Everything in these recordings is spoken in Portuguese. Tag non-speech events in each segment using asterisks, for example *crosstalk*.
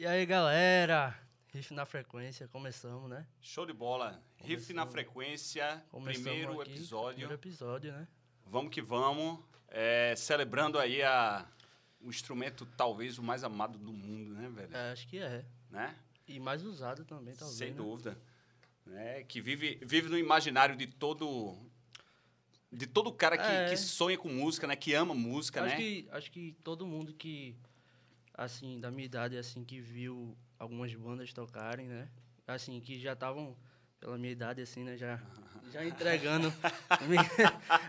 E aí, galera? Riff na frequência, começamos, né? Show de bola. Riff na frequência, Começamos primeiro aqui, episódio. Primeiro episódio, né? Vamos que vamos. É, celebrando aí a, o instrumento talvez o mais amado do mundo, né, velho? É, acho que é. Né? E mais usado também, talvez. Sem né? dúvida. Né? Que vive, vive no imaginário de todo de todo cara que, É. que sonha com música, né? Que ama música, Acho né? que, acho que todo mundo que, assim, da minha idade, assim, que viu algumas bandas tocarem, né? Assim, que já estavam, pela minha idade, assim, né? Já, *laughs* já entregando a minha,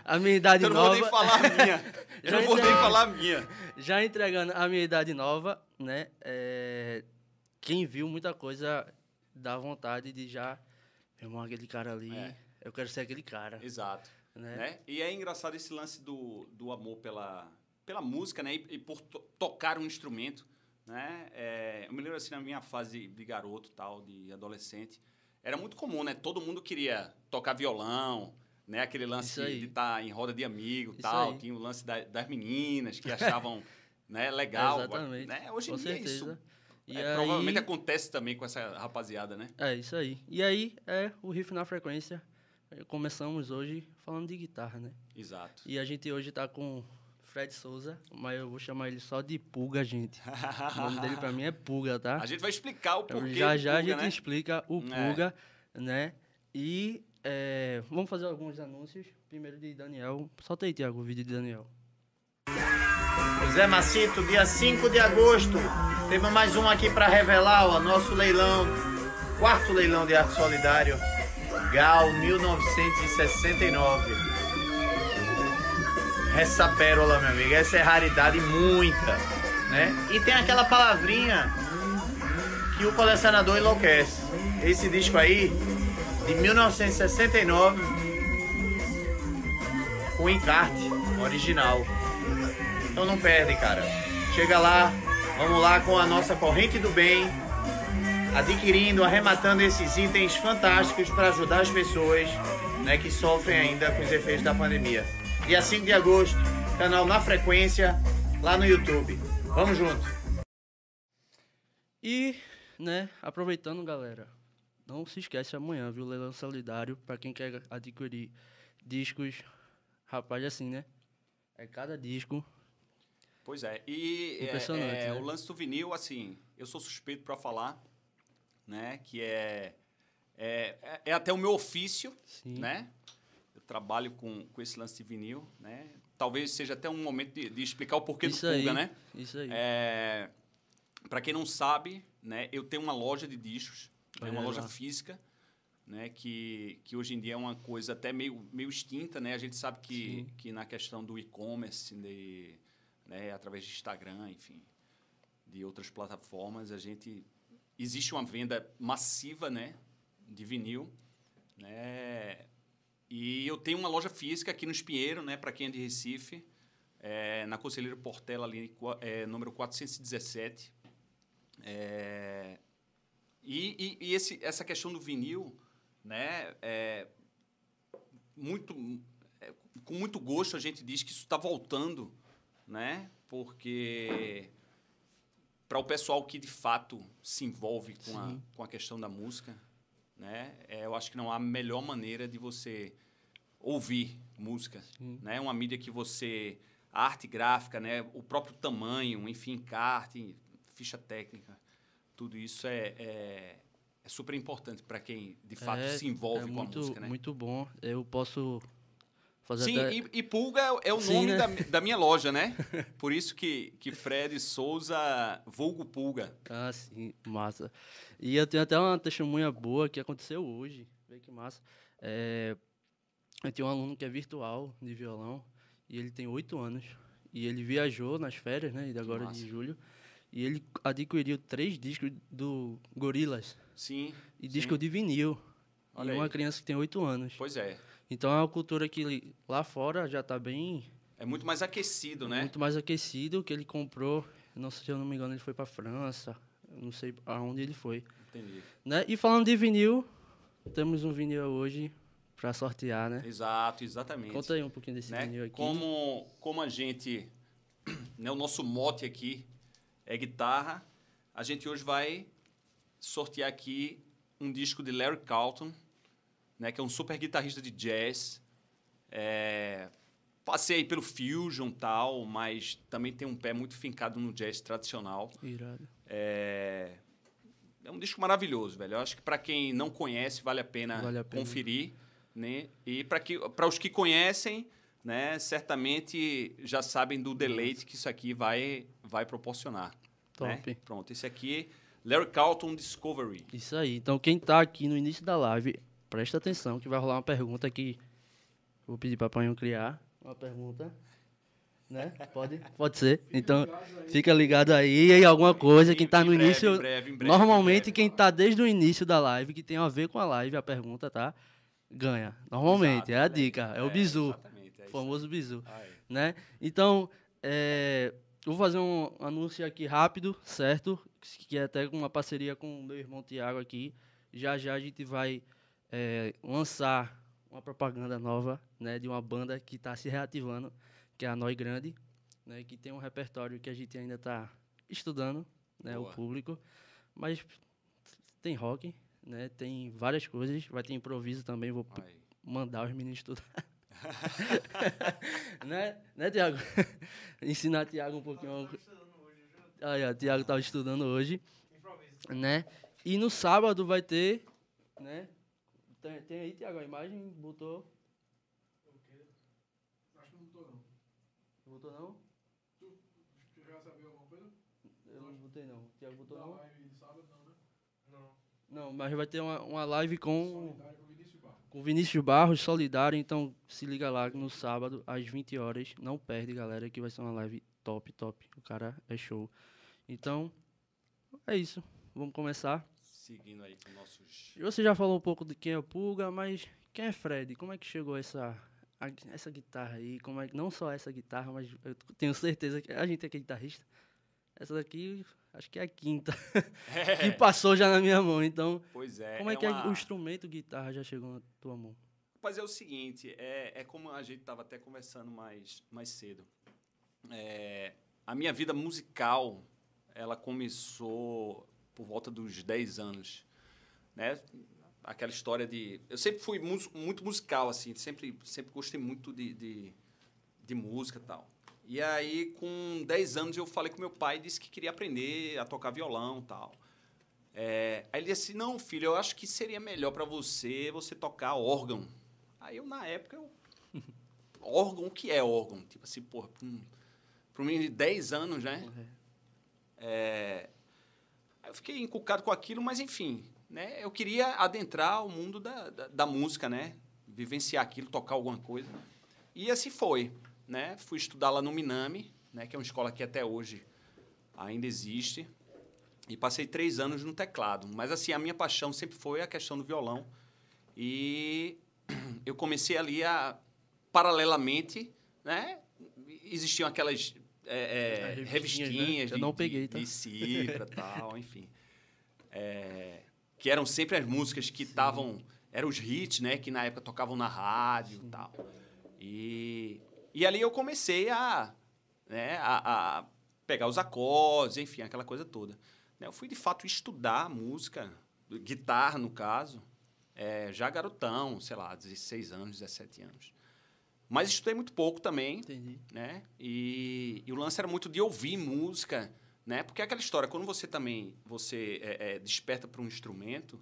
a minha idade Então eu não vou nova. nem falar a minha. *laughs* Eu Já não vou nem falar a minha. já entregando a minha idade nova, né? É, quem viu muita coisa dá vontade de já, meu irmão, aquele cara ali, É. eu quero ser aquele cara, Exato. né? né? E é engraçado esse lance do, do amor pela, pela música, né? E, e por to- tocar um instrumento, né? É, eu me lembro assim na minha fase de garoto, tal, de adolescente, era muito comum, né? Todo mundo queria tocar violão, né? Aquele lance de estar em roda de amigo, Isso tal. aí. Tinha o lance da- das meninas que *laughs* achavam, né? Legal. Exatamente. Né? Hoje em Com dia certeza. isso E é, aí- provavelmente acontece também com essa rapaziada, né? É isso aí. E aí é o riff na frequência. Começamos hoje falando de guitarra, né? Exato. E a gente hoje tá com Fred Souza, mas eu vou chamar ele só de Pulga, gente. O nome dele pra mim é Pulga, tá? A gente vai explicar o porquê já já a gente né? explica o É. Pulga, né? E é, vamos fazer alguns anúncios. Primeiro de Daniel. Solta aí, Tiago, o vídeo de Daniel. Zé Macito, dia 5 de agosto, temos mais um aqui para revelar, ó, nosso leilão, quarto leilão de arte solidário, GAL 1969. Essa pérola, meu amigo, essa é raridade muita, né? E tem aquela palavrinha que o colecionador enlouquece. Esse disco aí, de 1969, com encarte original. Então não perde, cara. Chega lá, vamos lá com a nossa corrente do bem, adquirindo, arrematando esses itens fantásticos para ajudar as pessoas né, que sofrem ainda com os efeitos da pandemia. Dia 5 de agosto, canal Na Frequência, lá no YouTube. Vamos junto. E, né, aproveitando, galera, não se esquece amanhã, viu? Leilão solidário para quem quer adquirir discos. Rapaz, assim, né? É cada disco. Pois é, e é, Impressionante, é, né? o lance do vinil, assim, eu sou suspeito para falar, né, que é, é, é- até o meu ofício, Sim. né, trabalho com, com esse lance de vinil, né, talvez seja até um momento de, de explicar o porquê Isso do Pulga, aí. né, Isso aí. é, para quem não sabe, né, eu tenho uma loja de discos, né, Olha uma loja lá. física, né, que, que hoje em dia é uma coisa até meio, meio extinta, né? A gente sabe que, Sim. que na questão do e-commerce, de, né, através de Instagram, enfim, de outras plataformas, a gente existe uma venda massiva, né, de vinil, né? E eu tenho uma loja física aqui no Espinheiro, né, para quem é de Recife, é, na Conselheiro Portela ali, é, número 417. É, e e, e esse, essa questão do vinil, né, é, muito, é, com muito gosto a gente diz que isso está voltando, né, porque para o pessoal que de fato se envolve com a, com a questão da música, né, é, eu acho que não há melhor maneira de você ouvir música, Sim. né, uma mídia que você a arte gráfica, né, o próprio tamanho, enfim, encarte, ficha técnica, tudo isso é, é, é super importante para quem de fato É- se envolve é com muito, a música, né? Muito bom. Eu posso fazer Sim, até... e, e Pulga é, o Sim, nome né? da, da minha loja, né? *laughs* Por isso que, que Fred Souza, vulgo Pulga. Ah, sim, massa. E eu tenho até uma testemunha boa que aconteceu hoje. Vê que massa. É, eu tenho um aluno que é virtual de violão e ele tem oito anos. E ele viajou nas férias, né? E agora de julho. E ele adquiriu três discos do Gorillaz Sim. e sim. disco de vinil. Olha e uma aí. criança que tem oito anos. Pois é. Então é uma cultura que lá fora já está bem É muito mais aquecido, né? muito mais aquecido que ele comprou. Não sei se eu não me engano, ele foi para França. Não sei aonde ele foi. Entendi. Né? E falando de vinil, temos um vinil hoje para sortear, né? Exato, exatamente. Conta aí um pouquinho desse né? vinil aqui. Como, como a gente, *clears throat* né, o nosso mote aqui é guitarra, a gente hoje vai sortear aqui um disco de Larry Carlton, né, que é um super guitarrista de jazz. É, passei pelo fusion tal, mas também tem um pé muito fincado no jazz tradicional. Irado. É, é um disco maravilhoso, velho. Eu acho que para quem não conhece vale a pena, Vale a pena. conferir, né? E para que para os que conhecem, né, certamente já sabem do deleite que isso aqui vai vai proporcionar. né? Top. Pronto, esse aqui Larry Carlton Discovery. Isso aí. Então, quem tá aqui no início da live, presta atenção que vai rolar uma pergunta aqui. Vou pedir para Panhão criar uma pergunta. Né? Pode? Pode ser. Então, fica ligado aí em alguma coisa. Quem tá Em no breve, início. em breve, em breve, Normalmente, em breve. quem tá desde o início da live, que tem a ver com a live, a pergunta, tá? Ganha. Normalmente. Exato, é a né? dica. É, o bizu. É O famoso bizu. aí. Aí. né? Então, é, vou fazer um anúncio aqui rápido, certo? Que é até com uma parceria com o meu irmão Tiago aqui. Já já a gente vai é, lançar uma propaganda nova, né? De uma banda que está se reativando, que é a Noi Grande, né? Que tem um repertório que a gente ainda está estudando, né? O público. Mas tem rock, né? Tem várias coisas. Vai ter improviso também, vou mandar os meninos estudar. *laughs* né, né, Tiago? *laughs* Ensinar Tiago um pouquinho. Aí, ó, Tiago estava estudando hoje, né? E no sábado vai ter, né? Tem, tem aí, Tiago, a imagem? Botou? Acho que não botou não. Botou não? Tu já sabia alguma coisa? Eu não botei não. Tiago botou Da não? live de sábado não, né? Não. Não, mas vai ter uma, uma live com Solidário com o Vinícius com Vinícius Barros, Solidário, então se liga lá no sábado, às 20 horas. Não perde, galera, que vai ser uma live top, top. O cara é show. Então, é isso. Vamos começar. Seguindo aí com nossos. Você já falou um pouco de quem é o Pulga, mas quem é Fred? Como é que chegou essa, a- essa guitarra aí? Como é, que- não só essa guitarra, mas eu tenho certeza que a gente aqui é guitarrista. Essa daqui, acho que é a quinta *laughs* *laughs* que passou já na minha mão. Então, Pois é. como é, que é uma- o instrumento guitarra já chegou na tua mão? Mas é o seguinte, é, é como a gente estava até conversando mais, mais cedo. É, a minha vida musical, ela começou por volta dos 10 anos, né? Aquela história de... Eu sempre fui muito musical, assim, sempre, sempre gostei muito de, de, de música e tal. E aí, com 10 anos, eu falei com meu pai, disse que queria aprender a tocar violão e tal. É, aí ele disse não, filho, eu acho que seria melhor para você você tocar órgão. Aí eu, na época, eu... *laughs* órgão, o que é órgão? Tipo assim, porra, para um, pra um menino de 10 anos, né? É, aí eu fiquei encucado com aquilo, mas enfim, né? Eu queria adentrar o mundo da, da, da música, né? Vivenciar aquilo, tocar alguma coisa. E assim foi, né? Fui estudar lá no Minami, né? Que é uma escola que até hoje ainda existe. E passei três anos no teclado. Mas assim, a minha paixão sempre foi a questão do violão. E *clears throat* eu comecei ali a, paralelamente, né? Existiam aquelas é, é, As revistinhas, né? Eu de, não peguei, tá? de cifra *laughs* tal, enfim. É, que eram sempre as músicas que estavam... Eram os hits, né? Que na época tocavam na rádio e tal. E, e ali eu comecei a, né, a, a pegar os acordes, enfim, aquela coisa toda. né? Eu fui, de fato, estudar música, guitarra, no caso, é, já garotão, sei lá, 16 anos, 17 anos. Mas estudei muito pouco também, Entendi. né? E, e o lance era muito de ouvir música, né? Porque é aquela história, quando você também você é, é, desperta para um instrumento,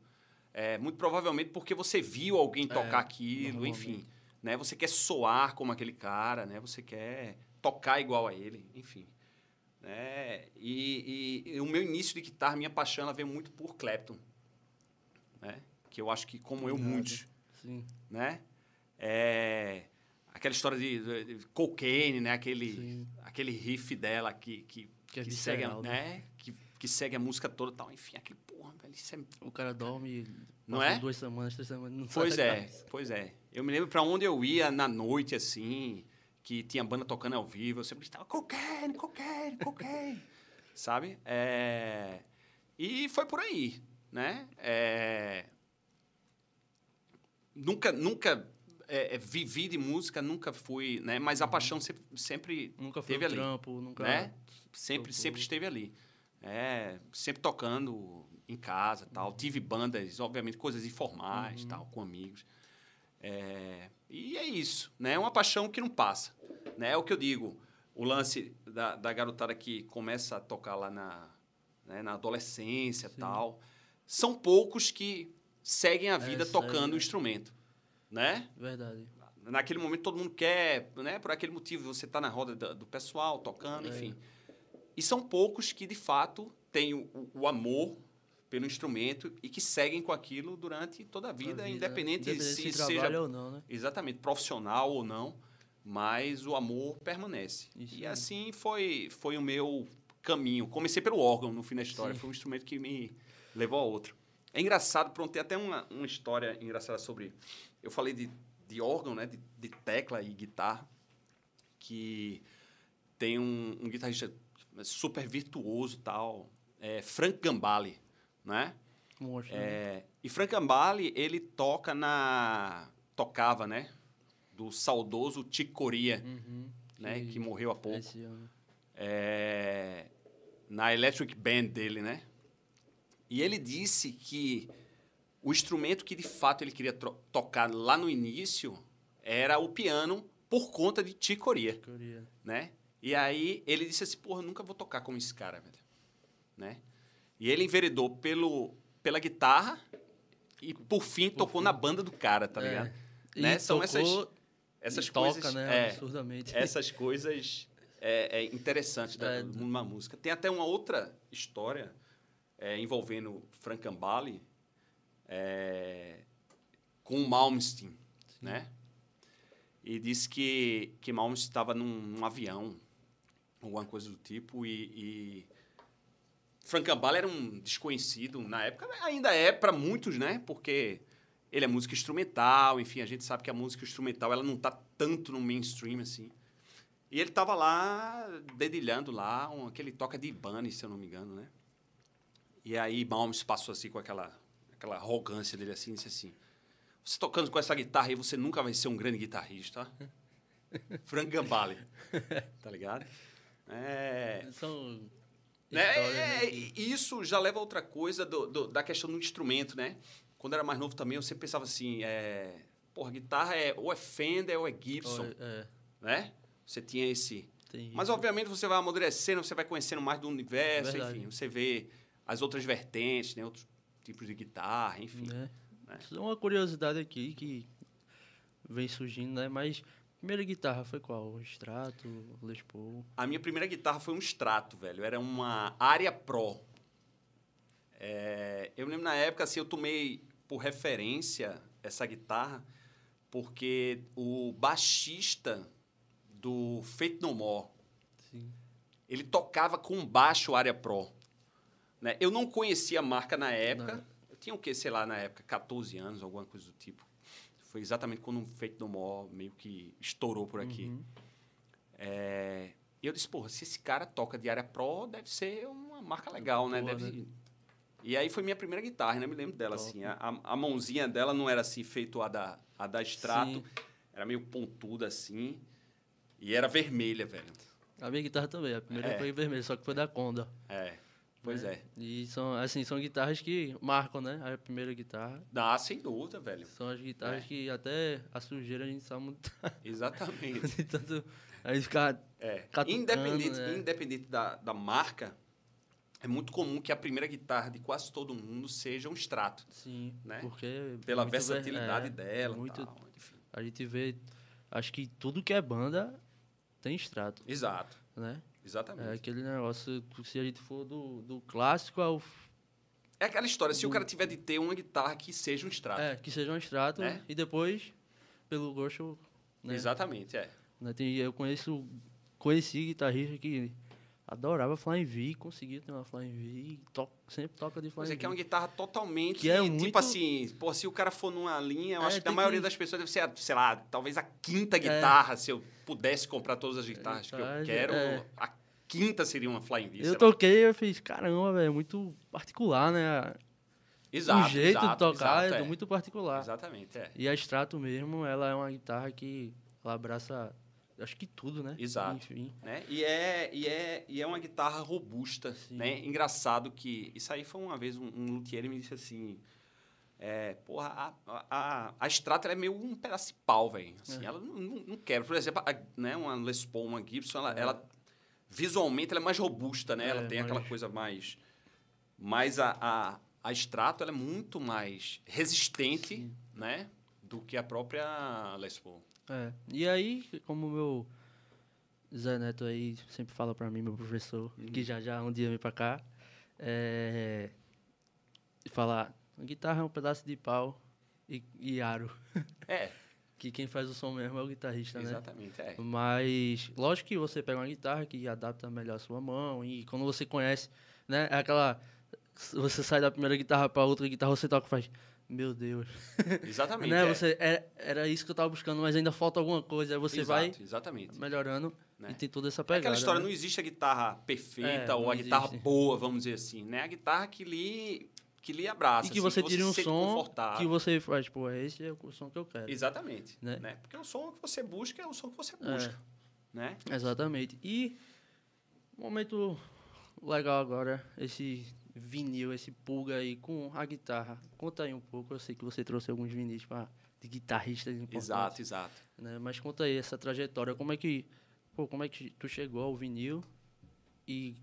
é, muito provavelmente porque você viu alguém tocar aquilo, enfim, né? Você quer soar como aquele cara, né? Você quer tocar igual a ele, enfim. Né? E, e- e o meu início de guitarra, minha paixão, ela veio muito por Clapton, né? Que eu acho que, como eu, muitos, Sim. né? É, aquela história de, de, de cocaine, né? Aquele, Sim. aquele riff dela que, que, Que é que segue, a- visceral, né? Que, que segue a música toda e tal. Enfim, aquele porra, velho, isso é... O cara dorme. Não é? Duas semanas, três semanas. Não Pois é, pois é. Eu me lembro pra onde eu ia na noite, assim, que tinha banda tocando ao vivo, eu sempre estava cocaine, cocaine, cocaine, *laughs* sabe? É, E foi por aí, né? É, nunca, nunca é, é, vivi de música, nunca fui, né? Mas a paixão sempre, sempre Nunca foi teve ali, trampo, nunca. né? Sempre, tocou. sempre esteve ali. É, sempre tocando em casa tal. Tive bandas, obviamente, coisas informais tal, com amigos. É, e é isso, né? É uma paixão que não passa. Né? É o que eu digo. O lance da, da garotada que começa a tocar lá na, né, na adolescência tal. São poucos que seguem a vida segue, tocando o instrumento. Né? Verdade. Naquele momento todo mundo quer, né? Por aquele motivo, você está na roda da- do pessoal, tocando, É. enfim. E são poucos que, de fato, têm o, o- amor pelo instrumento e que seguem com aquilo durante toda a vida, A vida, independente, independente se, se seja ou não, né? exatamente profissional ou não, mas o amor permanece. Isso e aí. assim foi, foi o meu caminho. Comecei pelo órgão no fim da história, Sim. foi um instrumento que me levou a outro. É engraçado, pronto, tem até uma, uma história engraçada sobre. Eu falei de, de órgão, né, de, de tecla e guitarra, que tem um, um guitarrista super virtuoso tal, é Frank Gambale, né? Né? É, e Frank Gambale, ele toca na... Tocava, né? Do saudoso Chick Corea, Uhum. né? Que morreu há pouco. É, na Electric Band dele, né? E ele disse que o instrumento que de fato ele queria tocar lá no início era o piano por conta de Coreia. né? E aí ele disse assim, porra, nunca vou tocar como esse cara, velho. Né? E ele enveredou pelo, pela guitarra e por fim tocou na banda do cara, tá É. ligado? E Né? São essas, essas coisas... toca, né? é, Absurdamente. essas *laughs* coisas é, é interessante da, É. do mundo da música. Tem até uma outra história é, envolvendo Frank Gambale é, com Malmsteen, né? E disse que, que Malmsteen estava num, num avião, alguma coisa do tipo, e, e Frank Gambale era um desconhecido na época, ainda é para muitos, né? Porque ele é música instrumental, enfim, a gente sabe que a música instrumental ela não tá tanto no mainstream assim. E ele tava lá dedilhando lá, um, aquele toca de Ibanez, se eu não me engano, né? E aí Malmes passou assim com aquela aquela arrogância dele assim, disse assim: "Você tocando com essa guitarra aí, você nunca vai ser um grande guitarrista? *laughs* Frank Gambale. *laughs* tá ligado? É, São histórias, É, né, e isso já leva a outra coisa do- do- da questão do instrumento, né? Quando era mais novo também, eu sempre pensava assim, é, porra, guitarra é ou é Fender ou é Gibson, É, né? Você tinha esse... tem Mas, obviamente, você vai amadurecendo, você vai conhecendo mais do universo, Verdade. enfim. Você vê as outras vertentes, né? Outros tipos de guitarra, enfim. né? né? É uma curiosidade aqui que vem surgindo, né? Mas primeira guitarra foi qual? O Strato, Les Paul. A minha primeira guitarra foi um Strato, velho. Era uma Área Pro. É, eu lembro na época, assim, eu tomei por referência essa guitarra porque o baixista do Fate No More, Sim. ele tocava com baixo Área Pro. Né? Eu não conhecia a marca na época. Não. Eu tinha o quê, sei lá, na época, 14 anos, alguma coisa do tipo. Foi exatamente quando o Fate No More meio que estourou por aqui. Uhum. É, e eu disse, porra, se esse cara toca de área pro, deve ser uma marca legal, né? Boa, Deve- né? E aí foi minha primeira guitarra, né? Me lembro dela, Top. assim. A, a mãozinha dela não era assim, feito a da, a da Strato. Sim. Era meio pontuda, assim. E era vermelha, velho. A minha guitarra também. A primeira É. foi vermelha, só que foi da Conda. É, pois né? é. E são, assim, são guitarras que marcam, né? A primeira guitarra. Dá, sem dúvida, velho. São as guitarras É. que até a sujeira a gente sabe muito. *laughs* Exatamente. tanto. Aí ficar. É. Catucando, Independente, né? independente da, da marca, é muito comum que a primeira guitarra de quase todo mundo seja um Strato. Sim, Né? porque. Pela muito ver- versatilidade é, dela muito- tal. A gente vê. Acho que tudo que é banda tem extrato, Exato. né? Exatamente. É aquele negócio, se a gente for do, do clássico ao. É aquela história, se o cara tiver de ter uma guitarra que seja um Strato. É, que seja um extrato É. e depois, pelo gosto. Né? Exatamente, é. Né, Eu conheço. Conheci guitarrista que adorava Flying V, conseguia ter uma Flying V to, sempre toca de Flying Mas é V. que é uma guitarra totalmente. Que é tipo muito- assim, pô, se o cara for numa linha, eu É, acho que a maioria que- das pessoas deve ser, a- sei lá, talvez a quinta guitarra, se eu pudesse comprar todas as guitarras que eu guitarra, quero, é. a quinta seria uma Flying V. sei Eu toquei e eu fiz, caramba, velho, é muito particular, né? Exato, o jeito exato, de tocar exato, é, é. muito particular. Exatamente, é. E a Strato mesmo, ela é uma guitarra que ela abraça, acho que tudo, né? Exato. Enfim. né? E, é, e, é, e é uma guitarra robusta, Sim. né? Engraçado que... Isso aí foi uma vez um, um luthier me disse assim... É, porra, a, a, a, Strata é meio um pedaço de pau, velho. Assim, É. Ela não, não, não quebra. Por exemplo, a, né, uma Les Paul, uma Gibson, ela, É. ela- visualmente ela é mais robusta, né? É, ela tem aquela coisa mais... Mas a, a, a Strato ela é muito mais resistente, Sim. né? Do que a própria Les Paul. É. E aí, como o meu Zé Neto aí sempre fala pra mim, meu professor, Uhum. que já já um dia vem pra cá, é... falar, a guitarra é um pedaço de pau e, e aro. É, *laughs* Que quem faz o som mesmo é o guitarrista, né? exatamente. É. Mas, lógico que você pega uma guitarra que adapta melhor a sua mão. E quando você conhece, né? É aquela. Você sai da primeira guitarra pra outra guitarra, você toca e faz. Meu Deus. Exatamente. *laughs* né? é. Você, é, era isso que eu tava buscando, mas ainda falta alguma coisa. Aí você Exato, vai Exatamente. melhorando Né? e tem toda essa É pegada. aquela história, né? não existe a guitarra perfeita É, ou a não guitarra existe. boa, vamos dizer assim, né? A guitarra que lhe, que lhe abraça, E que assim, você tire um som que você faz, pô, esse é o som que eu quero. Exatamente. Né? Né? Porque o som que você busca é o som que você busca. Né? Exatamente. E um momento legal agora, esse vinil, esse pulga aí com a guitarra. Conta aí um pouco, eu sei que você trouxe alguns vinis pra, de guitarristas importantes. Exato, exato. Né? Mas conta aí essa trajetória, como é que, pô, como é que tu chegou ao vinil e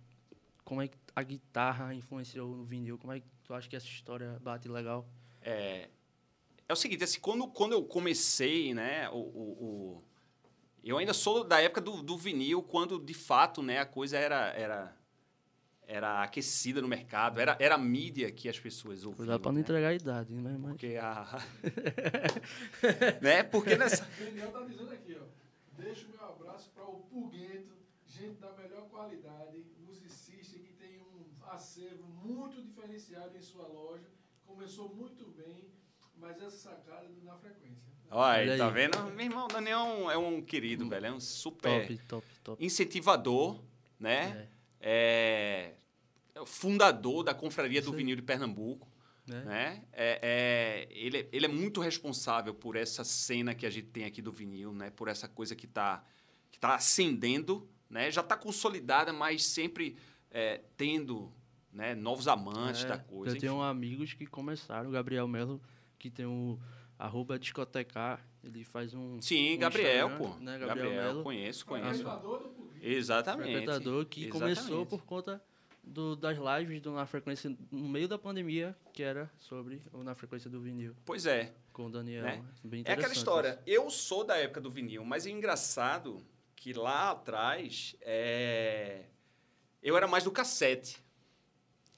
como é que a guitarra influenciou no vinil? Como é que tu acha que essa história bate legal? É, é o seguinte, assim, quando, quando eu comecei, né, o, o, o- eu ainda sou da época do, do vinil, quando de fato, né, a coisa era, era, era aquecida no mercado, era, era a mídia que as pessoas ouviam. Cuidado pra não né? entregar a idade, né? Mas... Porque a... *laughs* né? Porque nessa... *laughs* O Daniel tá dizendo aqui, ó. Deixo meu abraço para o Pulguento, gente da melhor qualidade, musicista que tem um acervo muito diferenciado em sua loja. Começou muito bem, mas essa sacada do na frequência. Olha, Olha aí, tá aí. vendo? Meu irmão, o Daniel é um, é um querido, velho. É um super Top, top, top. incentivador, né? É. é o fundador da Confraria do. Vinil de Pernambuco. Né? né? É, é- ele, é- ele é muito responsável por essa cena que a gente tem aqui do vinil, né? Por essa coisa que está que tá ascendendo, né? Já está consolidada, mas sempre é, tendo né? novos amantes É, da coisa. Eu tenho enfim. amigos que começaram, o Gabriel Melo, que tem o arroba discotecar, ele faz um. Sim, um Gabriel, pô. né, Gabriel, Gabriel Melo. conheço, conheço. Frequentador. Exatamente. frequentador que Exatamente. começou por conta do, das lives do Na Frequência no meio da pandemia, que era sobre o Na Frequência do vinil, Pois é. com o Daniel. Né? Bem É aquela história. isso. Eu sou da época do vinil, mas é engraçado que lá atrás é, eu era mais do cassete.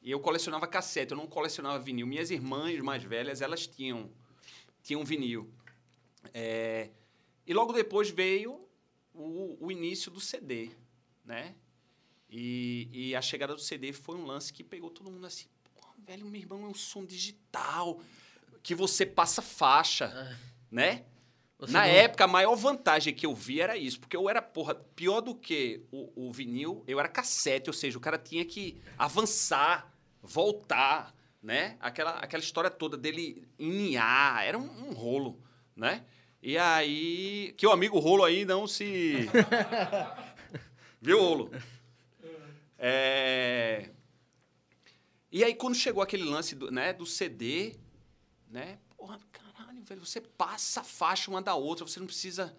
E eu colecionava cassete, eu não colecionava vinil. Minhas irmãs mais velhas, elas tinham, tinham vinil. É, e logo depois veio o, o início do CD, né? E, e a chegada do CD foi um lance que pegou todo mundo assim, Pô, velho, meu irmão, é um som digital, que você passa faixa, né? Você Na não- época, a maior vantagem que eu vi era isso, porque eu era, porra, pior do que o, o vinil, eu era cassete, ou seja, o cara tinha que avançar, voltar, né? Aquela, aquela história toda dele inhar, era um, um rolo, né? E aí, que o amigo rolo aí não se... *laughs* Viu, rolo? É... E aí, quando chegou aquele lance do, né, do CD, né? Caralho, velho, você passa a faixa uma da outra, você não precisa.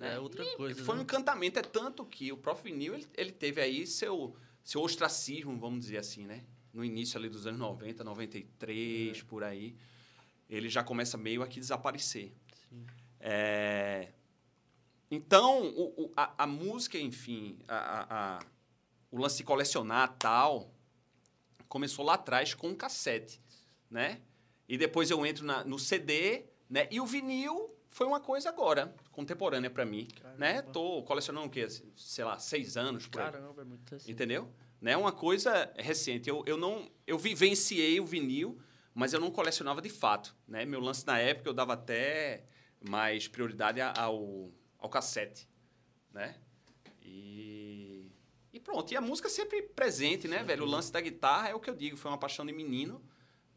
É né? outra coisa, Foi um né? encantamento, é tanto que o próprio vinil ele, ele teve aí seu, seu ostracismo, vamos dizer assim, né? No início ali dos anos 90, 93, por aí. Ele já começa meio a que desaparecer. Sim. É, Então, o- o- a, a música, enfim, a- a- o lance de colecionar tal, começou lá atrás com um cassete, né? E depois eu entro na- no CD, né? E o vinil foi uma coisa agora, contemporânea para mim, né? Caramba. Tô colecionando o quê? Sei lá, seis anos por. Caramba, é muito assim. Entendeu? Né? Uma coisa recente. Eu, eu não eu vivenciei o vinil, mas eu não colecionava de fato. Né? Meu lance na época eu dava até mais prioridade ao, ao cassete. Né? E, e pronto. E a música sempre presente, né, velho? O lance da guitarra é o que eu digo, foi uma paixão de menino.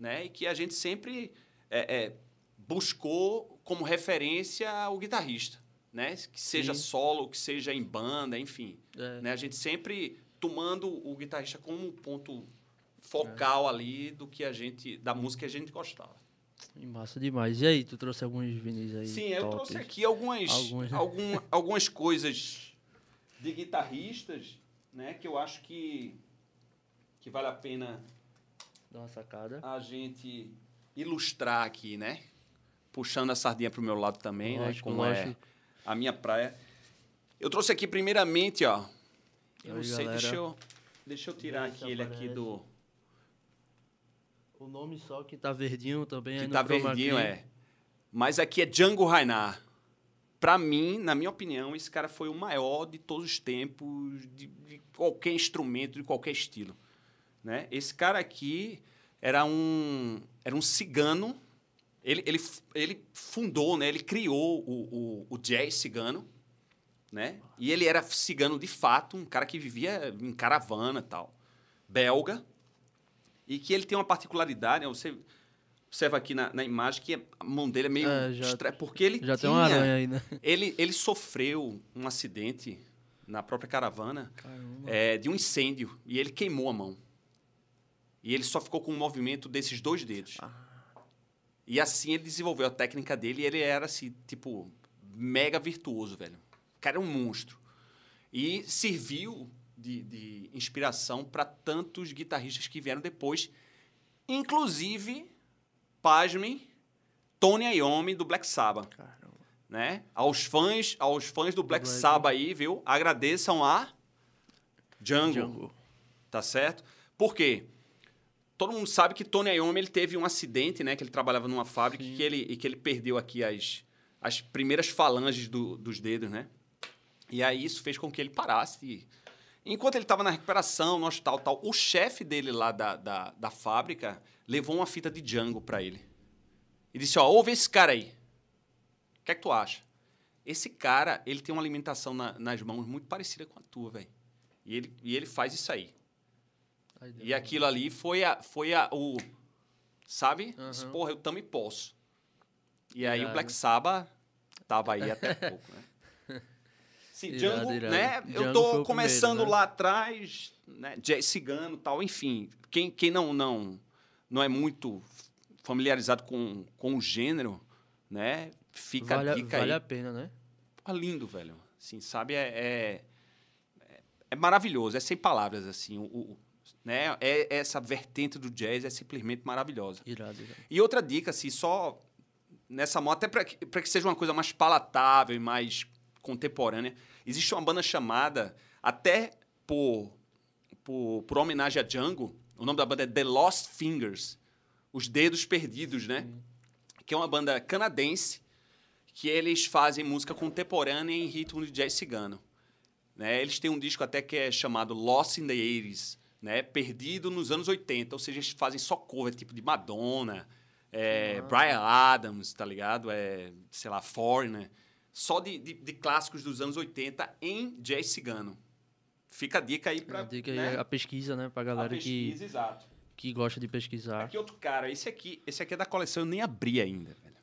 Né? E que a gente sempre é, é, buscou como referência o guitarrista, né? Que seja Sim. solo, que seja em banda, enfim. É. Né? A gente sempre tomando o guitarrista como um ponto focal ali do que a gente da música que a gente gostava. E Massa demais. E aí, tu trouxe alguns vinis aí? Sim, eu tops? trouxe aqui algumas Alguns, né? algum- algumas coisas de guitarristas, né, que eu acho que que vale a pena Dá uma sacada. a gente ilustrar aqui, né? Puxando a sardinha pro meu lado também, né? Lógico, Como é lógico. a minha praia. Eu trouxe aqui primeiramente, ó. Eu não Aí, sei, galera. deixa eu, deixa eu tirar Vê se aqui ele aqui do O nome só que tá verdinho também que tá verdinho, key. é. Mas aqui é Django Reinhardt. Pra mim, na minha opinião, esse cara foi o maior de todos os tempos, de, de qualquer instrumento, de qualquer estilo. Né? Esse cara aqui era um, era um cigano. Ele, ele, ele fundou, né? ele criou o, o, o jazz cigano. Né? E ele era cigano de fato, um cara que vivia em caravana tal. Belga. E que ele tem uma particularidade, né? você observa aqui na, na imagem que a mão dele é meio É, já- estranha, porque ele Já tem tinha, uma aranha aí, né? ele, ele sofreu um acidente na própria caravana é, de um incêndio e ele queimou a mão. E ele só ficou com o movimento desses dois dedos. E assim ele desenvolveu a técnica dele e ele era assim, tipo, mega virtuoso, velho. O cara é um monstro. E serviu de, de inspiração para tantos guitarristas que vieram depois, inclusive, pasmem, Tony Iommi do Black Sabbath Caramba. né? Aos fãs, aos fãs do Black Black. Sabbath aí, viu? Agradeçam a Django, Django. tá certo? Por quê? Todo mundo sabe que Tony Iommi ele teve um acidente, né? Que ele trabalhava numa fábrica Sim. que ele, e que ele perdeu aqui as, as primeiras falanges do- dos dedos, né? E aí isso fez com que ele parasse. E, enquanto ele estava na recuperação, no hospital tal, o chefe dele lá da, da, da fábrica levou uma fita de Django para ele. E disse, ó, ouve esse cara aí. O que é que tu acha? Esse cara, ele tem uma alimentação na- nas mãos muito parecida com a tua, velho. E ele, e ele faz isso aí. E aquilo ali foi, a, foi a, o... Sabe? Disse, Porra, eu também posso. E aí o Irado. Black Sabbath tava aí até *laughs* pouco, né? Sim, Irado, Django, irado. né? eu Django foi tô começando primeiro, né? lá atrás, né? Jazz cigano e tal, enfim. Quem, quem não, não, não é muito familiarizado com, com o gênero, né? Fica vale, a dica vale aí. a pena, né? Pô, lindo, velho. Assim, sabe? É, é, é- é maravilhoso, é sem palavras, assim. O, o- né? é, essa vertente do jazz é simplesmente maravilhosa. Irado, irado. E outra dica, assim, só nessa moto, até para que, pra que seja uma coisa mais palatável e mais contemporânea, existe uma banda chamada, até por, por, por homenagem a Django, o nome da banda é The Lost Fingers, Os Dedos Perdidos, né? Que é uma banda canadense que eles fazem música contemporânea em ritmo de jazz cigano. Né? Eles têm um disco até que é chamado Lost in the 80s, né? Perdido nos anos 80, ou seja, eles fazem só cover, tipo de Madonna, é, Ah. Brian Adams, tá ligado? É, sei lá, Foreigner. Só de, de, de clássicos dos anos 80 em jazz cigano. Fica a dica aí pra A dica aí né? é a pesquisa, né? Pra a galera que, pesquisa, exato. que gosta de pesquisar. Aqui outro cara, esse aqui, esse aqui é da coleção, eu nem abri ainda, velho.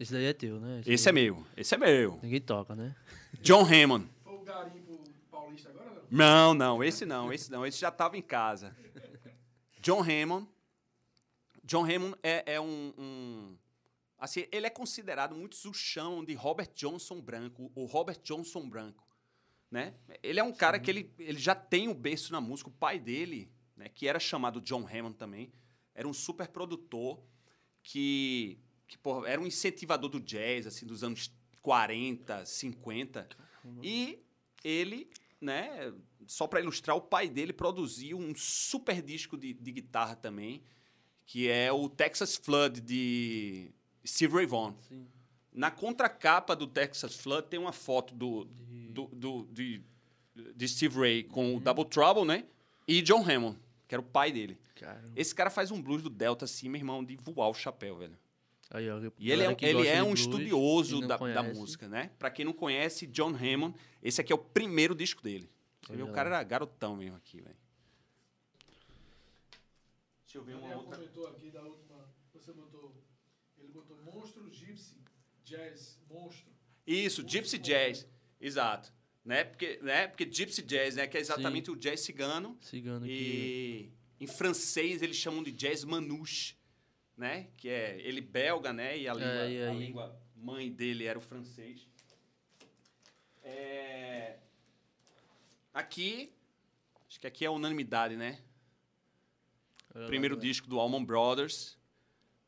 Esse daí é teu, né? Esse é meu, esse é meu. Ninguém toca, né? John Hammond. Foi o garimpo paulista agora, não? Não, esse não, esse não, esse já estava em casa. John Hammond. John Hammond é, é um, um- Assim, ele é considerado, muitos o chamam de Robert Johnson branco, o Robert Johnson branco. Né? Ele é um cara que ele, ele já tem o berço na música. O pai dele, né, que era chamado John Hammond também, era um super produtor que, que porra, era um incentivador do jazz, assim, dos anos 40, 50. E ele, né, só para ilustrar, o pai dele produziu um super disco de, de guitarra também, que é o Texas Flood de Steve Ray Vaughan. Sim. Na contracapa do Texas Flood tem uma foto do, De- do, do- de, de Steve Ray com o Double Trouble, né? E John Hammond, que era o pai dele. Caramba. Esse cara faz um blues do Delta, assim, meu irmão, de voar o chapéu, velho. Aí, ó, E ele é, que ele é um blues estudioso da, da música, né? Pra quem não conhece, John Hammond, esse aqui é o primeiro disco dele. Você vê, o cara era garotão mesmo aqui, velho. Deixa eu ver uma outra. comentou aqui da última. Você botou. Ele botou monstro gypsy, jazz, monstro. Isso, Gypsy Jazz. Exato. Né? Porque, né? Porque Gypsy Jazz, né? Que é exatamente o jazz cigano. Cigano que. E em francês eles chamam de jazz manouche, né? Que é ele belga, né? E a língua, É, a língua mãe dele era o francês. É, Aqui, acho que aqui é unanimidade, né? Lá, Primeiro disco do Allman Brothers,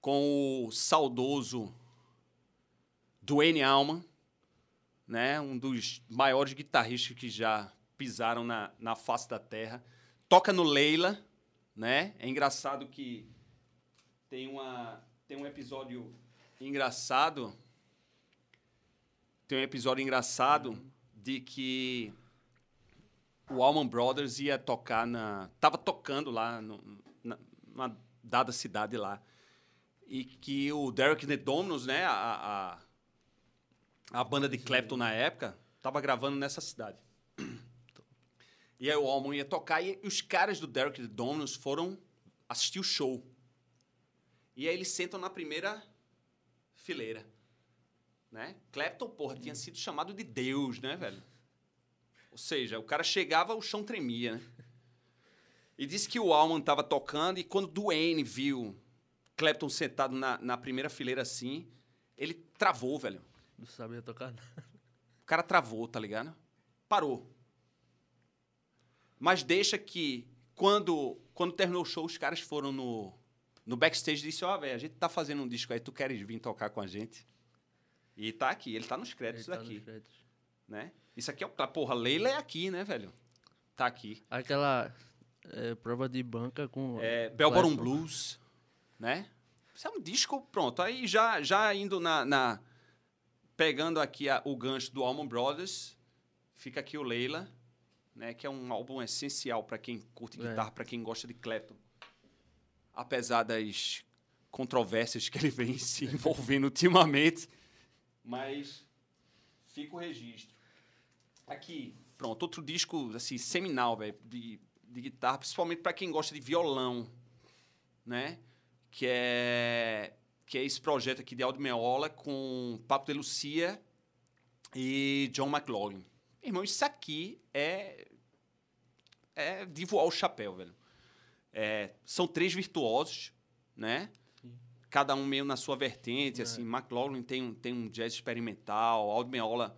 com o saudoso Duane Allman, né? um dos maiores guitarristas que já pisaram na, na face da terra. Toca no Leila, né? É engraçado que tem, uma, tem um episódio engraçado. Tem um episódio engraçado de que o Allman Brothers ia tocar na. Tava tocando lá no, na, numa dada cidade lá. E que o Derek The Dominos, né? A, a, a banda de Clapton na época, tava gravando nessa cidade. E aí o Allman ia tocar e os caras do Derek The Dominos foram assistir o show. E aí eles sentam na primeira fileira. Né? Clapton, porra, tinha sido chamado de Deus, né, velho? Ou seja, o cara chegava, o chão tremia, né? E disse que o Allman tava tocando e quando Duane viu Clapton sentado na, na primeira fileira assim, ele travou, velho. Não sabia tocar nada. O cara travou, tá ligado? Parou. Mas deixa que quando, quando terminou o show, os caras foram no, no backstage disse, ó, velho, a gente tá fazendo um disco aí, tu queres vir tocar com a gente? E tá aqui, ele tá nos Ele créditos tá nos aqui, créditos. né? Isso aqui é o... Porra, Leila é aqui, né, velho? Tá aqui. Aquela é, prova de banca com. É, Clapton. Blues, né? Isso é um disco, pronto. Aí já, já indo na, na- Pegando aqui a- o gancho do Allman Brothers, fica aqui o Leila, né? Que é um álbum essencial para quem curte É. guitarra, para quem gosta de Clapton. Apesar das controvérsias que ele vem *laughs* se envolvendo ultimamente. Mas fica o registro. Aqui, pronto, outro disco assim, seminal, velho, de, de guitarra, principalmente para quem gosta de violão, né? Que é que é esse projeto aqui de Aldo Meola com Papo de Lucia e John McLaughlin. Irmão, isso aqui é é de voar o chapéu, velho. É, são três virtuosos, né? Cada um meio na sua vertente, É. assim. McLaughlin tem um, tem um jazz experimental, Aldo Meola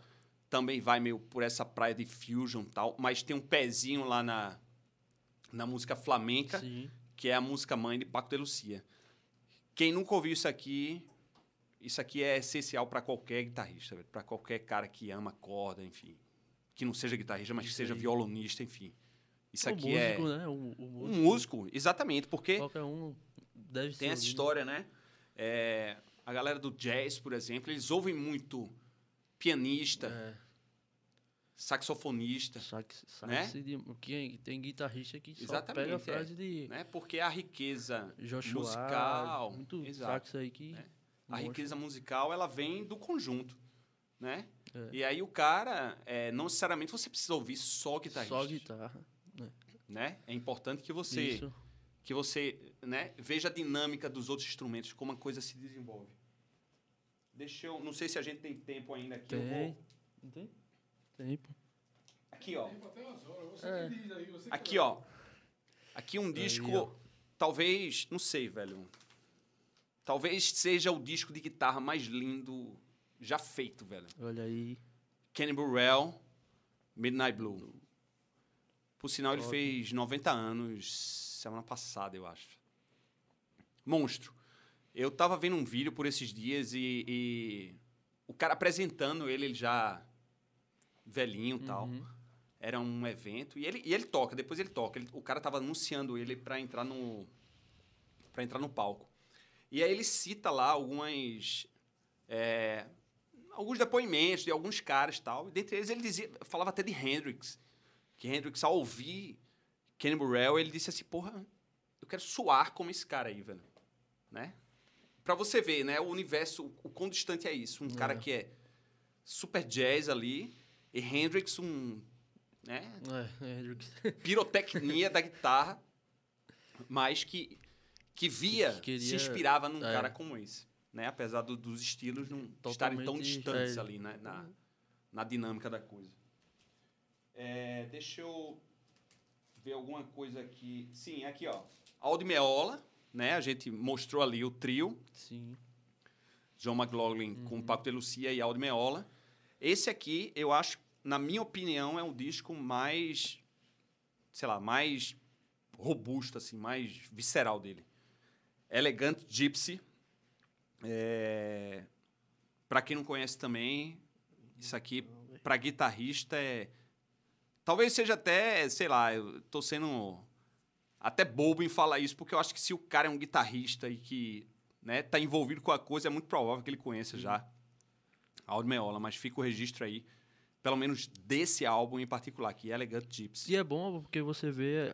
também vai meio por essa praia de fusion tal, mas tem um pezinho lá na, na música flamenca, Sim. que é a música mãe de Paco de Lucia. Quem nunca ouviu isso aqui, isso aqui é essencial para qualquer guitarrista, para qualquer cara que ama corda, enfim. Que não seja guitarrista, mas que seja violonista, enfim. Isso o aqui músico, é né? O, o músico. um músico, exatamente, porque Qualquer um deve ser. tem essa ouvido. história, né? É, a galera do jazz, por exemplo, eles ouvem muito pianista, É, saxofonista, sax, Né? sax de, que tem guitarrista que Exatamente, pega a é. frase de né? Porque a riqueza Joshua, musical, muito exato. sax aí que... É. A riqueza musical, ela vem do conjunto, né? É. E aí o cara, é, não necessariamente você precisa ouvir só guitarrista, Só guitarra. Né? É importante que você, Isso. que você, né, veja a dinâmica dos outros instrumentos, como a coisa se desenvolve. Deixa eu, não sei se a gente tem tempo ainda aqui, eu Tem. vou Não tem? Tem, pô. aqui, ó. Tempo É. aí, Aqui, ó. Aqui um Aí, disco, ó. talvez, não sei, velho. Talvez seja o disco de guitarra mais lindo já feito, velho. Olha aí. Kenny Burrell, Midnight Blue. Por sinal, ele fez 90 anos semana passada, eu acho. Monstro. Eu tava vendo um vídeo por esses dias e, e o cara apresentando ele, ele já velhinho e tal. Uhum. Era um evento e ele, e ele toca, depois ele toca. Ele- o cara tava anunciando ele para entrar no para entrar no palco. E aí ele cita lá algumas é, alguns depoimentos de alguns caras e tal. E dentre eles ele dizia, falava até de Hendrix, que Hendrix ao ouvir Kenny Burrell, ele disse assim, porra, eu quero suar como esse cara aí, velho, né? Para você ver, né, o universo, o, quão distante é isso, um cara É. que é super jazz ali e Hendrix um, né, É, Hendrix. *laughs* pirotecnia da guitarra, mas que que via, Que queria- se inspirava num é. cara como esse. Né? Apesar do- dos estilos não estarem tão Totalmente, distantes é. ali né? na, na dinâmica da coisa. É, deixa eu ver alguma coisa aqui. Sim, aqui, ó. Aldo Meola, né? A gente mostrou ali o trio. Sim. John McLaughlin Uhum. com Paco de Lucia e Aldo Meola. Esse aqui, eu acho, na minha opinião, é um disco mais, sei lá, mais robusto, assim, mais visceral dele. Elegant Gypsy. É... Para quem não conhece também, isso aqui, para guitarrista, é... Talvez seja até, sei lá, eu tô sendo até bobo em falar isso, porque eu acho que se o cara é um guitarrista e que né, tá envolvido com a coisa, é muito provável que ele conheça já Aldo Meola, mas fica o registro aí, pelo menos desse álbum em particular, que é Elegant Gypsy. E é bom porque você vê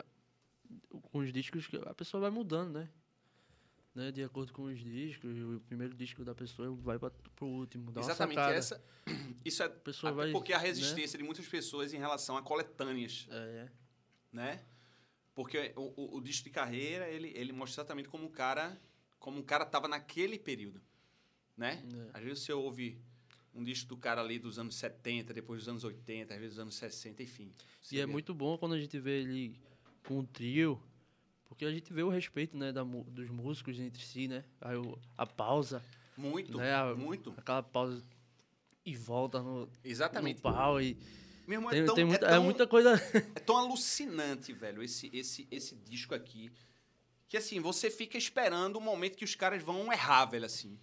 com os discos que a pessoa vai mudando, né? Né? De acordo com os discos, o primeiro disco da pessoa vai para pro último. Exatamente, essa. *clears throat* Isso é até vai, porque a né? resistência de muitas pessoas em relação a coletâneas, É, né? Porque o, o, o disco de carreira, ele, ele mostra exatamente como o cara como o cara tava naquele período, né? É. Às vezes você ouve um disco do cara ali dos anos 70, depois dos anos 80, às vezes dos anos 60, enfim. E é vê. muito bom quando a gente vê ele com o trio, porque a gente vê o respeito, né, da, dos músicos entre si, né? Aí o- a pausa, muito, né, a- muito. aquela pausa e volta no, Exatamente. no pau e Meu irmão, tem, é, tão, tem é muita, é tão- muita coisa. É tão alucinante, velho, esse, esse, esse disco aqui. Que assim, você fica esperando o momento que os caras vão errar, velho, assim.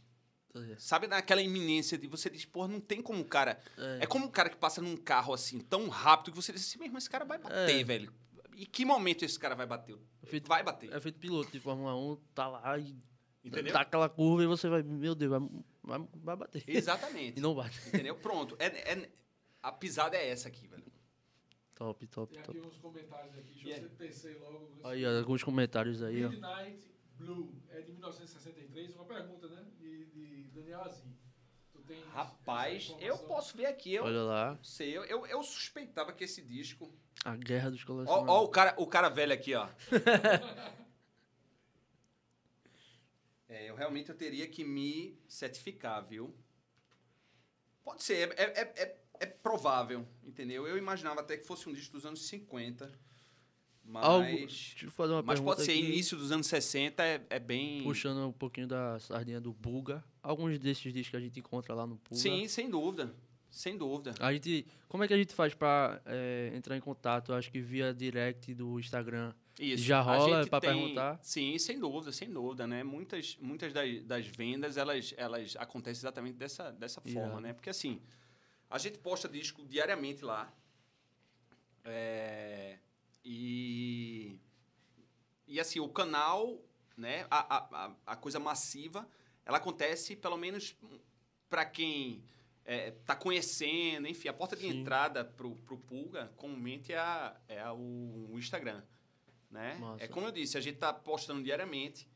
Sabe naquela iminência de você diz, porra, não tem como o cara. É, É. como um cara que passa num carro assim, tão rápido, que você diz assim, meu irmão, esse cara vai bater, É. velho. E que momento esse cara vai bater? É feito, Vai bater. é feito piloto de Fórmula 1, tá lá e Entendeu? dá aquela curva e você vai, meu Deus, vai, vai, vai bater. Exatamente. *laughs* E não bate. Entendeu? Pronto. É, é- a pisada é essa aqui, velho. Top, top, Tem top. aqui uns comentários aqui, deixa Yeah. eu pensei logo. Aí, ó, alguns comentários aí, ó. Midnight Blue, é de 1963, uma pergunta, né? De, de Daniel Azim. Tem Rapaz, eu posso ver aqui. Eu Olha lá, não sei, eu, eu, eu suspeitava que esse disco. a guerra dos Ó, colecionadores. ó o, cara, o cara velho aqui, ó. *laughs* é, eu realmente eu teria que me certificar, viu? Pode ser, é, é, é, é provável, entendeu? Eu imaginava até que fosse um disco dos anos 50. Mas, Algo, deixa eu fazer uma mas pode ser aqui, início dos anos 60, é, é bem. Puxando um pouquinho da sardinha do Buga. Alguns desses discos que a gente encontra lá no Puga. Sim, sem dúvida. Sem dúvida. A gente, como é que a gente faz pra é, entrar em contato? Acho que via direct do Instagram. Isso. Já rola tem- perguntar? Sim, sem dúvida, sem dúvida, né? Muitas, muitas das, das vendas, elas, elas acontecem exatamente dessa, dessa forma, Irado. né? Porque assim, a gente posta disco diariamente lá. É, e, e assim, o canal, né? A, a, a- coisa massiva, ela acontece pelo menos para quem é, tá conhecendo, enfim, a porta de Sim. entrada pro, pro Pulga, comumente é, a, é a- o, o Instagram, né? Massa. É como eu disse, a gente tá postando diariamente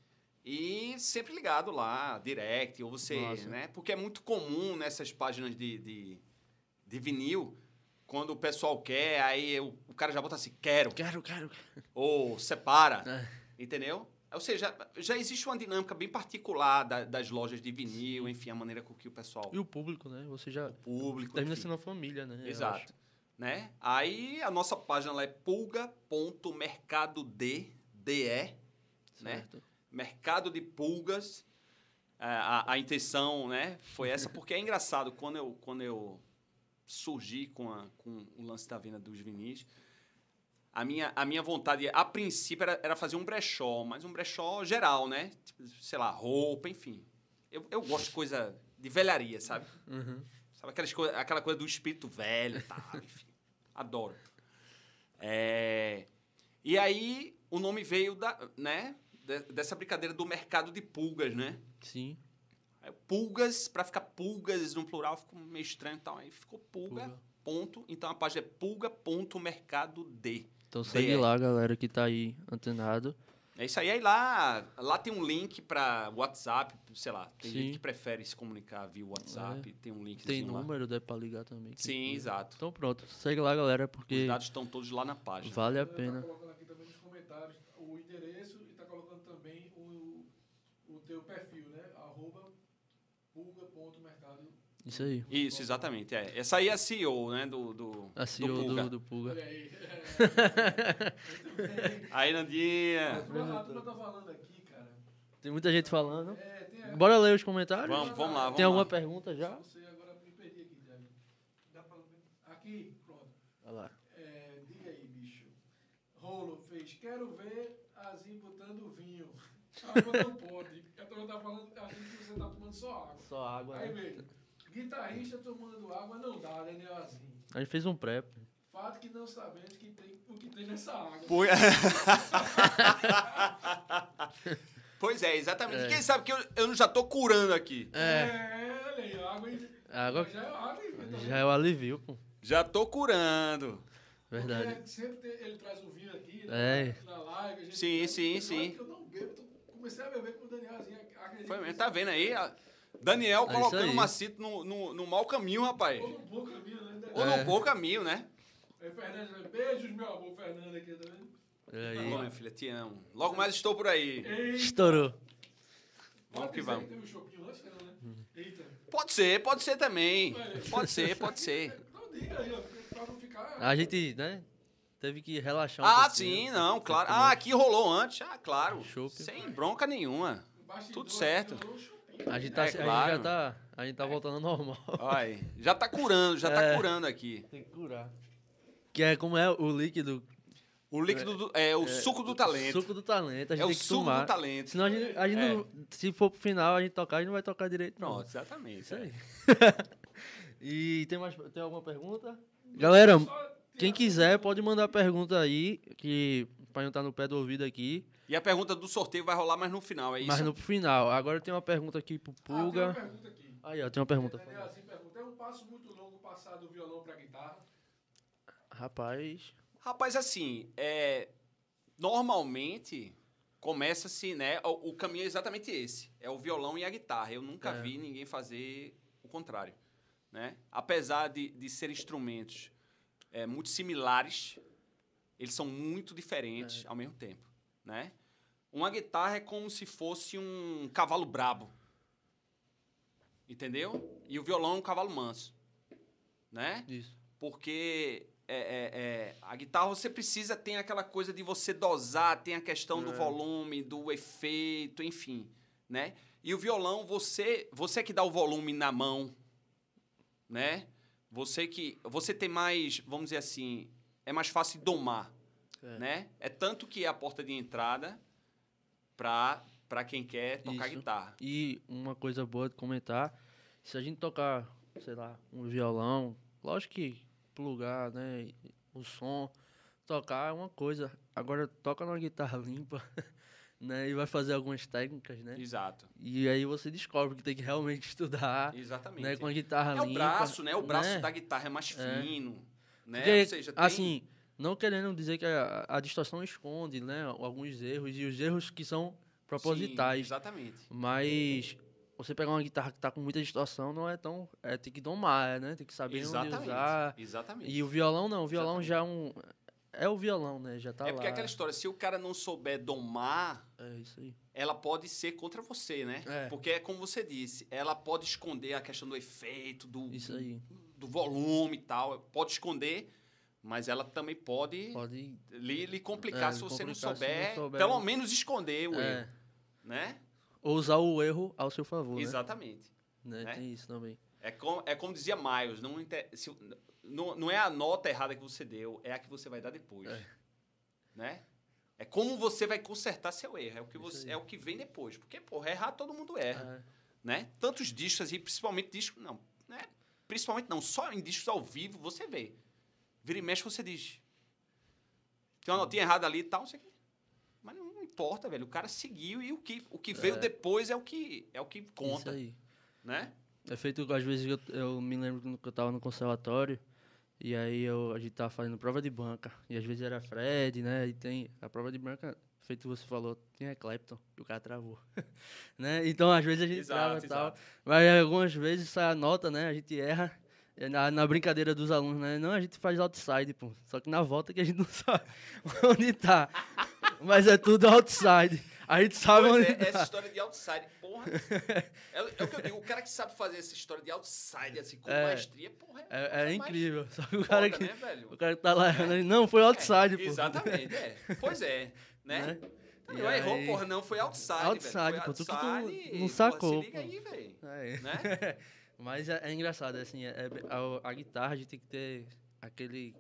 e sempre ligado lá, direct, ou você, Massa. né? Porque é muito comum nessas páginas de, de, de vinil, quando o pessoal quer, aí o, o cara já bota assim, quero, Quero, quero. ou separa, É. entendeu? Ou seja, já existe uma dinâmica bem particular da- das lojas de vinil, enfim, a maneira com que o pessoal, E o público, né? Você já o público, termina enfim. sendo uma família, né? Exato. Né? Aí a nossa página lá é pulga.mercado.de, DE, né? Certo. Mercado de pulgas. A, a, a intenção, né, foi essa, porque é engraçado, quando eu, quando eu surgi com, a, com o lance da venda dos vinis, a minha, a minha vontade, a princípio, era, era fazer um brechó, mas um brechó geral, né? Tipo, sei lá, roupa, enfim. Eu, eu gosto de coisa de velharia, sabe? Uhum. Sabe aquelas coisa, aquela coisa do espírito velho tal, *laughs* enfim. Adoro. É, E aí, o nome veio da, né, de- dessa brincadeira do mercado de pulgas, né? Sim. Aí, Pulgas, pra ficar pulgas no plural, ficou meio estranho e tal. Aí ficou pulga, Pulga. ponto. Então a página é pulga.mercado.d. Então segue lá, galera que tá aí antenado. É isso aí. Aí lá, lá tem um link pra WhatsApp, sei lá. Tem Sim. gente que prefere se comunicar via WhatsApp. Tem um link Tem lá. número, dá pra ligar também. Sim, exato. Então pronto, segue lá, galera, Os porque dados estão todos lá na página. vale a pena. Tá colocando aqui também nos comentários o endereço e tá colocando também o, teu perfil, né? Arroba pulga.mercado. Isso aí. Isso, exatamente. É. Essa aí é a CEO, né? Do, do, A CEO do Pulga. do, do Pulga. Olha aí. *laughs* Aí, A Nandinha. turma, a turma tá falando aqui, cara. Tem muita gente falando. É, tem a- Bora ler os comentários? Vamos, vamos lá, vamos Tem alguma lá. pergunta já? Não sei, agora me perdi aqui, Thiago. Dá pra? Aqui, pronto. Olha lá. É, diga aí, bicho. Rolo fez, quero ver Azim botando vinho. *laughs* Água não pode. A turma tá falando a gente que você tá tomando só água. Só água, Aí né? veio. Guitarrista tomando água não dá, né, né, Azim? A gente fez um pré. pô. Fato que não sabemos que tem, o que tem nessa água. Pô- *laughs* *laughs* pois é, exatamente. É. Quem sabe que eu, eu já tô curando aqui. É. olha aí, água. Água Já é água, hein, também. já é o alivio, pô. Já tô curando. Verdade. Porque sempre ele traz o vinho aqui É. na, live. A gente Sim, sim, sim. Eu não bebo, tô- comecei a beber com o Danielzinho. acredito Foi mesmo, tá vendo aí? A- Daniel É colocando o Macito no, no, no mau caminho, rapaz. Ou no bom caminho, né? Ou É. no bom caminho, né? Aí, Fernando, beijos, meu amor, Fernando aqui, tá? É Ô, aí. minha filha, te amo. Logo mais estou por aí. Eita, Estourou. Vamos que vamos. Né? Pode ser, pode ser também. Pode ser, pode ser. Então diga aí, ó, pra não ficar... A gente, né? Teve que relaxar um Ah, sim, não, claro. Ah, aqui rolou antes. Ah, claro. Sem bronca nenhuma. tudo certo. A gente, tá, É, a gente claro. já tá. A gente tá voltando ao normal. Ai, já tá curando, já tá É. curando aqui. Tem que curar. Que é como é o líquido. O líquido do, é o suco do talento. Suco do talento. A gente é o tem que suco tomar. do talento. Senão a gente, a gente É. não, se for pro final, a gente tocar, a gente não vai tocar direito, não. Pronto, exatamente. Isso é. aí. *laughs* e tem, mais, tem alguma pergunta? Galera, quem quiser pode mandar pergunta aí, que pra não estar no pé do ouvido aqui. E a pergunta do sorteio vai rolar mais no final, é isso? Mas no final. Agora tem uma pergunta aqui pro Ah, tem uma Pulga. pergunta aqui. Aí, ó, tem uma pergunta. Daniel assim pergunta, é um passo muito longo passar do violão pra guitarra? Rapaz. Rapaz, assim, é, normalmente começa-se, né? O, o caminho é exatamente esse. É o violão e a guitarra. Eu nunca É. vi ninguém fazer o contrário. Né? Apesar de, de serem instrumentos é, muito similares, eles são muito diferentes ao mesmo tempo. Né? Uma guitarra é como se fosse um cavalo brabo. Entendeu? E o violão é um cavalo manso. Né? Isso. porque é, é, é, a guitarra você precisa tem aquela coisa de você dosar, tem a questão do É. volume, do efeito, enfim, né? E o violão você você que dá o volume na mão, né? Você que você tem mais, vamos dizer assim, é mais fácil domar, É. né? É tanto que é a porta de entrada para quem quer tocar Isso. guitarra. E uma coisa boa de comentar, se a gente tocar, sei lá, um violão, lógico que plugar, né, o som, tocar é uma coisa. Agora toca numa guitarra *laughs* limpa, né, e vai fazer algumas técnicas, né? Exato. E aí você descobre que tem que realmente *laughs* estudar, Exatamente. né, com a guitarra É o limpa. braço, né? O braço né? da guitarra é mais É. fino, né? Porque, Ou seja, tem... assim, não querendo dizer que a, a distorção esconde, né, alguns erros e os erros que são propositais. Sim, exatamente. Mas você pegar uma guitarra que tá com muita distorção não é tão. É, tem que domar, né? Tem que saber onde exatamente. usar. Exatamente. E o violão não, o violão Exatamente. já é um. É o violão, né? Já tá é lá. porque é aquela história, se o cara não souber domar, É isso aí. ela pode ser contra você, né? É. Porque é como você disse, ela pode esconder a questão do efeito, do, Isso aí. do volume e tal. Pode esconder, mas ela também pode, Pode. lhe, lhe complicar É, se você não complicar se não souber, souber. pelo menos esconder o É, erro, né? ou usar o erro ao seu favor. né? Exatamente. Né? né? Tem isso também. É como, é como dizia Miles, não, inter- se- não, não é a nota errada que você deu, é a que você vai dar depois. É. Né? É como você vai consertar seu erro, é o que, você, é o que vem depois. Porque, porra, errar todo mundo erra. É, Né? Tantos discos, e principalmente discos, não, né? Principalmente não, só em discos ao vivo você vê. Vira e mexe, você diz. Tem uma notinha errada ali e tal, não sei o quê. Mas não importa, velho. O cara seguiu e o que, o que veio É. depois é o que, é o que isso conta. aí. Né? É feito, às vezes, eu, eu me lembro que eu tava no conservatório, e aí eu, a gente tava fazendo prova de banca, e às vezes era Fred, né, e tem a prova de banca, feito você falou, tinha Clapton, e o cara travou, *laughs* né, então às vezes a gente Exato, trava e tal, mas algumas vezes sai a nota, né, a gente erra, na, na brincadeira dos alunos, né, não, a gente faz outside, pô, só que na volta que a gente não *laughs* sabe onde tá, mas é tudo outside. A gente sabe Pois onde é, tá. essa história de outside, porra. É, é o que eu digo, o cara que sabe fazer essa história de outside, assim, com É. maestria, porra, É, é mais incrível. Só que o foda, cara que, né, velho? o cara que tá lá errando, ele, não, foi outside, É, pô. Exatamente, é. Pois é, né? Né? Então, não errou, aí- porra, não, foi outside, Outside, velho. pô, Foi tu que tu outside, não porra, sacou, Se liga pô. aí, velho. É. Né? *laughs* Mas é, é engraçado, assim, é- é- a, a guitarra a gente tem que ter aquele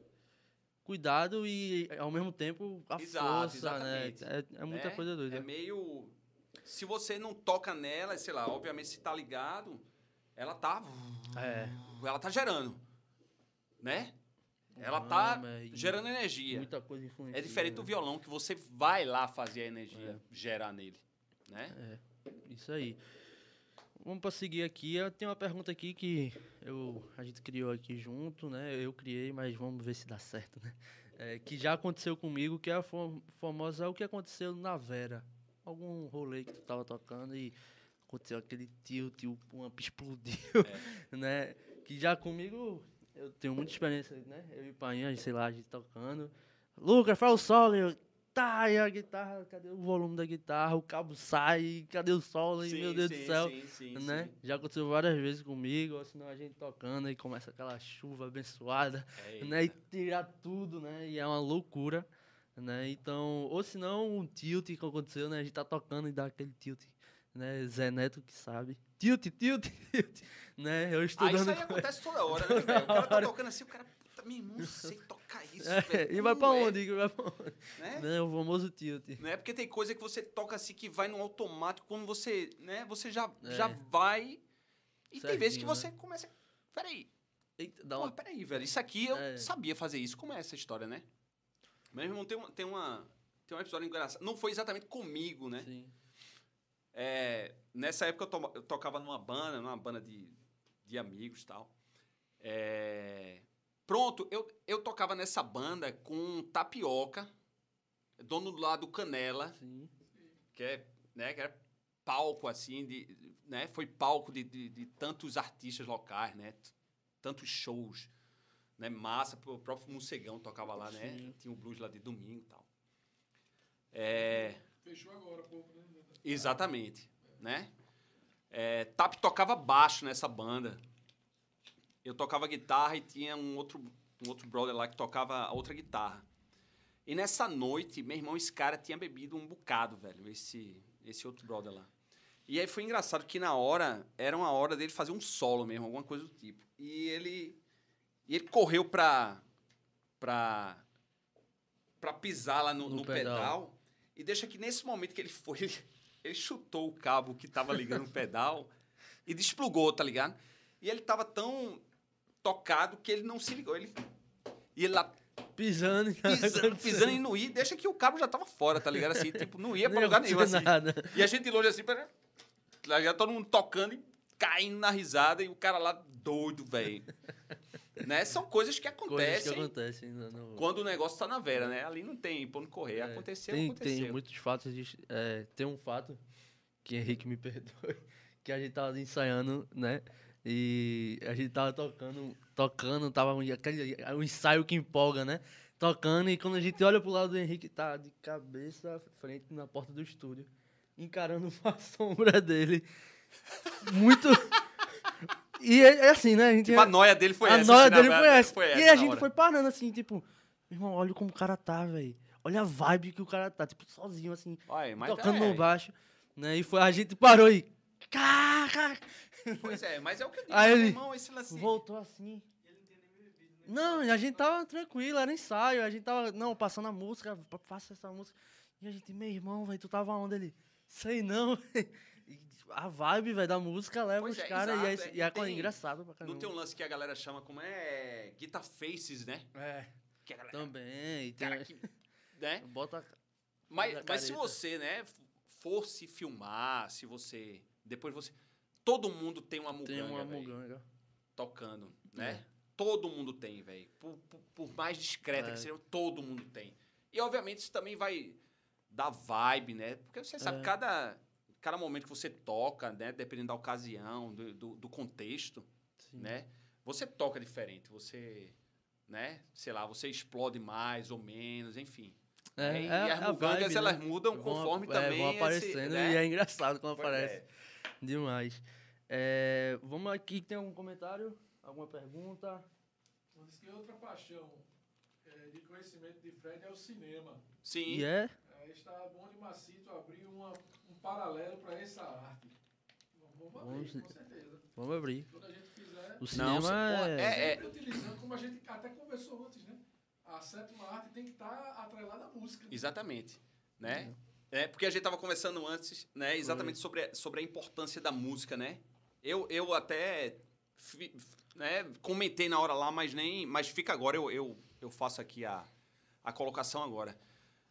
cuidado e, ao mesmo tempo, a Exato, força, né? É, é muita né? coisa doida. É meio... Se você não toca nela, sei lá, obviamente se tá ligado, ela tá... É. Ela tá gerando, né? Ela tá mas- gerando energia. Muita coisa influencia. É diferente do né? violão, que você vai lá fazer a energia É. gerar nele, né? É, isso aí. Vamos para seguir aqui. Eu tenho uma pergunta aqui que eu, a gente criou aqui junto, né? Eu criei, mas vamos ver se dá certo, né? É, que já aconteceu comigo, que é a fam- famosa o que aconteceu na Vera. Algum rolê que tu tava tocando e aconteceu aquele tilt, o amp explodiu, *laughs* né? Que já comigo, eu tenho muita experiência, né? Eu e o Painha, sei lá, a gente tocando. Lucas, faz o solo. Eu, tá, e a guitarra, cadê o volume da guitarra? O cabo sai, cadê o solo? E, meu Deus do céu Sim, sim, né? sim. Já aconteceu várias vezes comigo, ou senão a gente tocando e começa aquela chuva abençoada, É, né? E tirar tudo, né? E é uma loucura, né? Então, ou senão um tilt que aconteceu, né? A gente tá tocando e dá aquele tilt, né? Zé Neto que sabe. Tilt, tilt, *laughs* tilt, né? Eu Ah, estudando... isso aí acontece toda hora, né, velho? O cara tá tocando assim, o cara, meu irmão, não sei tocar isso, É, e vai pra é, onde? Vai pra onde? Né? Né? O famoso tilt. Né? Porque tem coisa que você toca assim que vai no automático, quando você, né, você já, É. já vai. E tem vezes que Certinho, você né? começa. Peraí, Eita, dá Pô, uma... peraí, velho. Isso aqui eu É. sabia fazer isso. Como é essa história, né? Meu irmão tem, uma, tem, uma, tem um episódio engraçado. Não foi exatamente comigo, né? Sim. É, nessa época eu, to- eu tocava numa banda, numa banda de, de amigos e tal. É, pronto, eu, eu tocava nessa banda com Tapioca, dono lá do Canela, Sim. que é, né, que era palco assim, de, né, foi palco de, de, de tantos artistas locais, né, tantos shows, né, massa, o próprio Mocegão tocava lá, né, Sim. tinha o blues lá de domingo e tal. É, Fechou agora há pouco, né? Exatamente, né? É, Tap tocava baixo nessa banda. Eu tocava guitarra e tinha um outro, um outro brother lá que tocava a outra guitarra. E nessa noite, meu irmão, esse cara tinha bebido um bocado, velho, esse, esse outro brother lá. E aí foi engraçado que na hora, era uma hora dele fazer um solo mesmo, alguma coisa do tipo. E ele, e ele correu pra, pra, pra pisar lá no, No no pedal. pedal. E deixa que nesse momento que ele foi, ele, ele chutou o cabo que tava ligando o pedal e desplugou, tá ligado? E ele tava tão tocado que ele não se ligou. Ele, e ele lá Pisando. pisando, pisando e não ia, deixa que o cabo já tava fora, tá ligado? Assim, tipo, não ia pra Nem lugar nenhum, assim. nada. E a gente de longe assim, pra- tá ligado? todo mundo tocando e caindo na risada e o cara lá doido, velho. né? São coisas que Coisas que acontecem acontecem quando o negócio tá na vera, né? Ali não tem pra onde correr. É, aconteceu, tem, aconteceu. Tem muitos fatos. De, é, tem um fato que Henrique me *laughs* perdoe, que a gente tava ensaiando, né? E a gente tava tocando, tocando, tava um, aquele, um ensaio que empolga, né? Tocando, e quando a gente olha pro lado do Henrique, tá de cabeça à frente na porta do estúdio, encarando *laughs* a sombra dele. Muito. E é, é assim, né? A gente Tipo, a noia dele foi a essa. noia assim, dele verdade, foi essa. e a gente hora. foi parando assim, tipo, meu irmão, olha como o cara tá, velho. Olha a vibe que o cara tá, tipo, sozinho, assim, mas tocando é, no baixo. Né? E foi, a gente parou e. Cara, Pois é, mas é o que eu digo, Aí meu ele irmão, esse lance... voltou assim. Não, a gente tava tranquilo, era ensaio. A gente tava, não, passando a música, pa- passa essa música. E a gente, meu irmão, velho, tu tava onde? Ele, sei não. *laughs* A vibe, velho, da música leva Pois os é, caras e é, é, e é tem- engraçado pra caramba. Não tem um lance que a galera chama como é guitar faces, né? É, Que a galera, também. E tem, cara que, né? *laughs* Bota. Mas, mas se você, né, for se filmar, se você... Depois você... Todo mundo tem uma Tem uma muganga, muganga. tocando, né? É. Todo mundo tem, velho. Por, por- por mais discreta É. que seja, todo mundo tem. E, obviamente, isso também vai dar vibe, né? Porque você sabe, É. cada, cada momento que você toca, né? Dependendo da ocasião, do, do, do contexto, Sim. né? Você toca diferente, você, né? Sei lá, você explode mais ou menos, enfim. É? E é- as mugangas, vibe, elas né? mudam Vão conforme é, também vão esse, aparecendo né? e é engraçado quando Pois aparece. é. Demais. É, vamos aqui, tem algum comentário? Alguma pergunta? Diz que outra paixão eh, de conhecimento de Fred é o cinema. Sim. E é? Aí está bom de Macito abrir uma, um paralelo para essa arte. Vamos abrir, Vamos- com certeza. Vamos abrir. Quando a gente fizer, O cinema Não, é... é- sempre utilizando, como a gente até conversou antes, né? A sétima arte tem que estar atrelada à música. Exatamente, né? É, porque a gente estava conversando antes, né, exatamente sobre, sobre a importância da música, né? Eu, eu até fi- né, comentei na hora lá, mas nem, mas fica agora, eu, eu, eu faço aqui a, a colocação agora.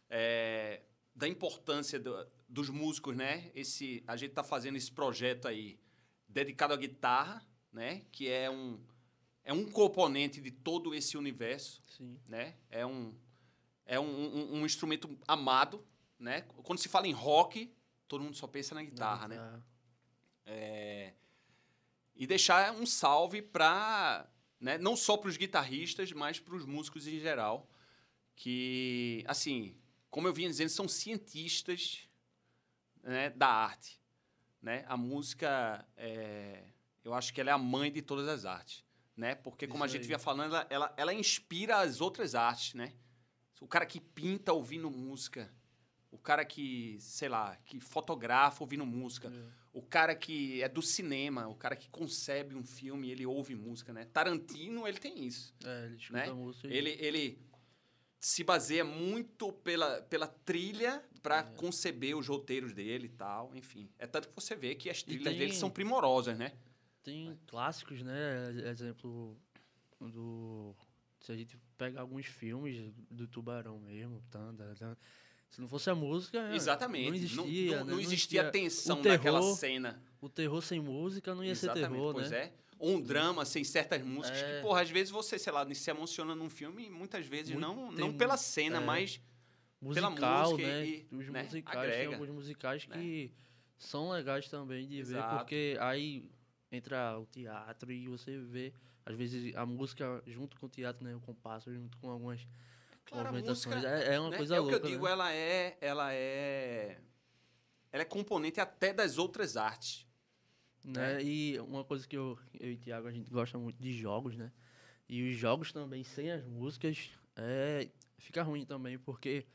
É, da importância do- dos músicos, né? Esse, a gente está fazendo esse projeto aí dedicado à guitarra, né? Que é um, é um componente de todo esse universo Sim. né? É um é um, um- um instrumento amado, né? Quando se fala em rock, todo mundo só pensa na guitarra, né? Guitarra. É, e deixar um salve para, né, não só para os guitarristas, mas para os músicos em geral, que, assim, como eu vinha dizendo, são cientistas né, da arte, né? A música, é, eu acho que ela é a mãe de todas as artes, né? Porque como a Isso gente aí. vinha falando, ela, ela, ela inspira as outras artes, né? O cara que pinta ouvindo música, o cara que, sei lá, que fotografa ouvindo música, É. o cara que é do cinema, o cara que concebe um filme, ele ouve música, né? Tarantino, ele tem isso. É, ele escuta Né? música e- Ele, ele se baseia muito pela, pela trilha para conceber os roteiros dele e tal, enfim. É tanto que você vê que as trilhas tem- dele são primorosas, né? Tem clássicos, né? Exemplo do. Se a gente pega alguns filmes do Tubarão mesmo, tanda, tanda, se não fosse a música. Exatamente. Não existia. não, né? não existia tensão o terror, naquela cena. O terror sem música não ia Exatamente, ser terror, pois né? é. Ou um drama sem certas músicas É. que, porra, às vezes você, sei lá, se emociona num filme muitas vezes Muito- não, tem não pela cena, é. mas pela Musical, música né? e- Os né, musicais, tem agrega. alguns musicais né? que são legais também de ver, Exato. porque aí entra o teatro e você vê, às vezes, a música junto com o teatro, né? O compasso, junto com algumas Claro, movimentações. música, é, é uma né, coisa é louca. o que eu digo, né? ela é, ela é, ela é componente até das outras artes. né? E uma coisa que eu, eu e o Thiago, a gente gosta muito de jogos, né? E os jogos também, sem as músicas, é, fica ruim também, porque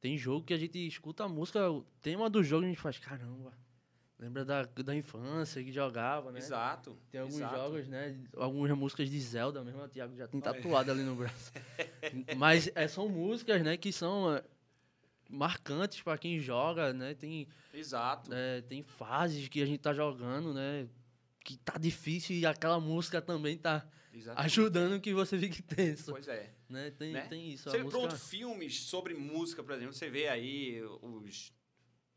tem jogo que a gente escuta a música, o tema do jogo, e a gente faz, caramba, lembra da, da infância que jogava, né? Exato. Tem alguns exato. jogos, né? Algumas músicas de Zelda mesmo, o Thiago já tem tatuado ali no braço. *laughs* Mas é, são músicas, né, que são é, marcantes para quem joga, né? Tem Exato. é, tem fases que a gente tá jogando, né? Que tá difícil e aquela música também tá Exatamente. ajudando que você fique tenso. Pois é. Né? Tem, né? tem isso. Você música... pronto, filmes sobre música, por exemplo, você vê aí os,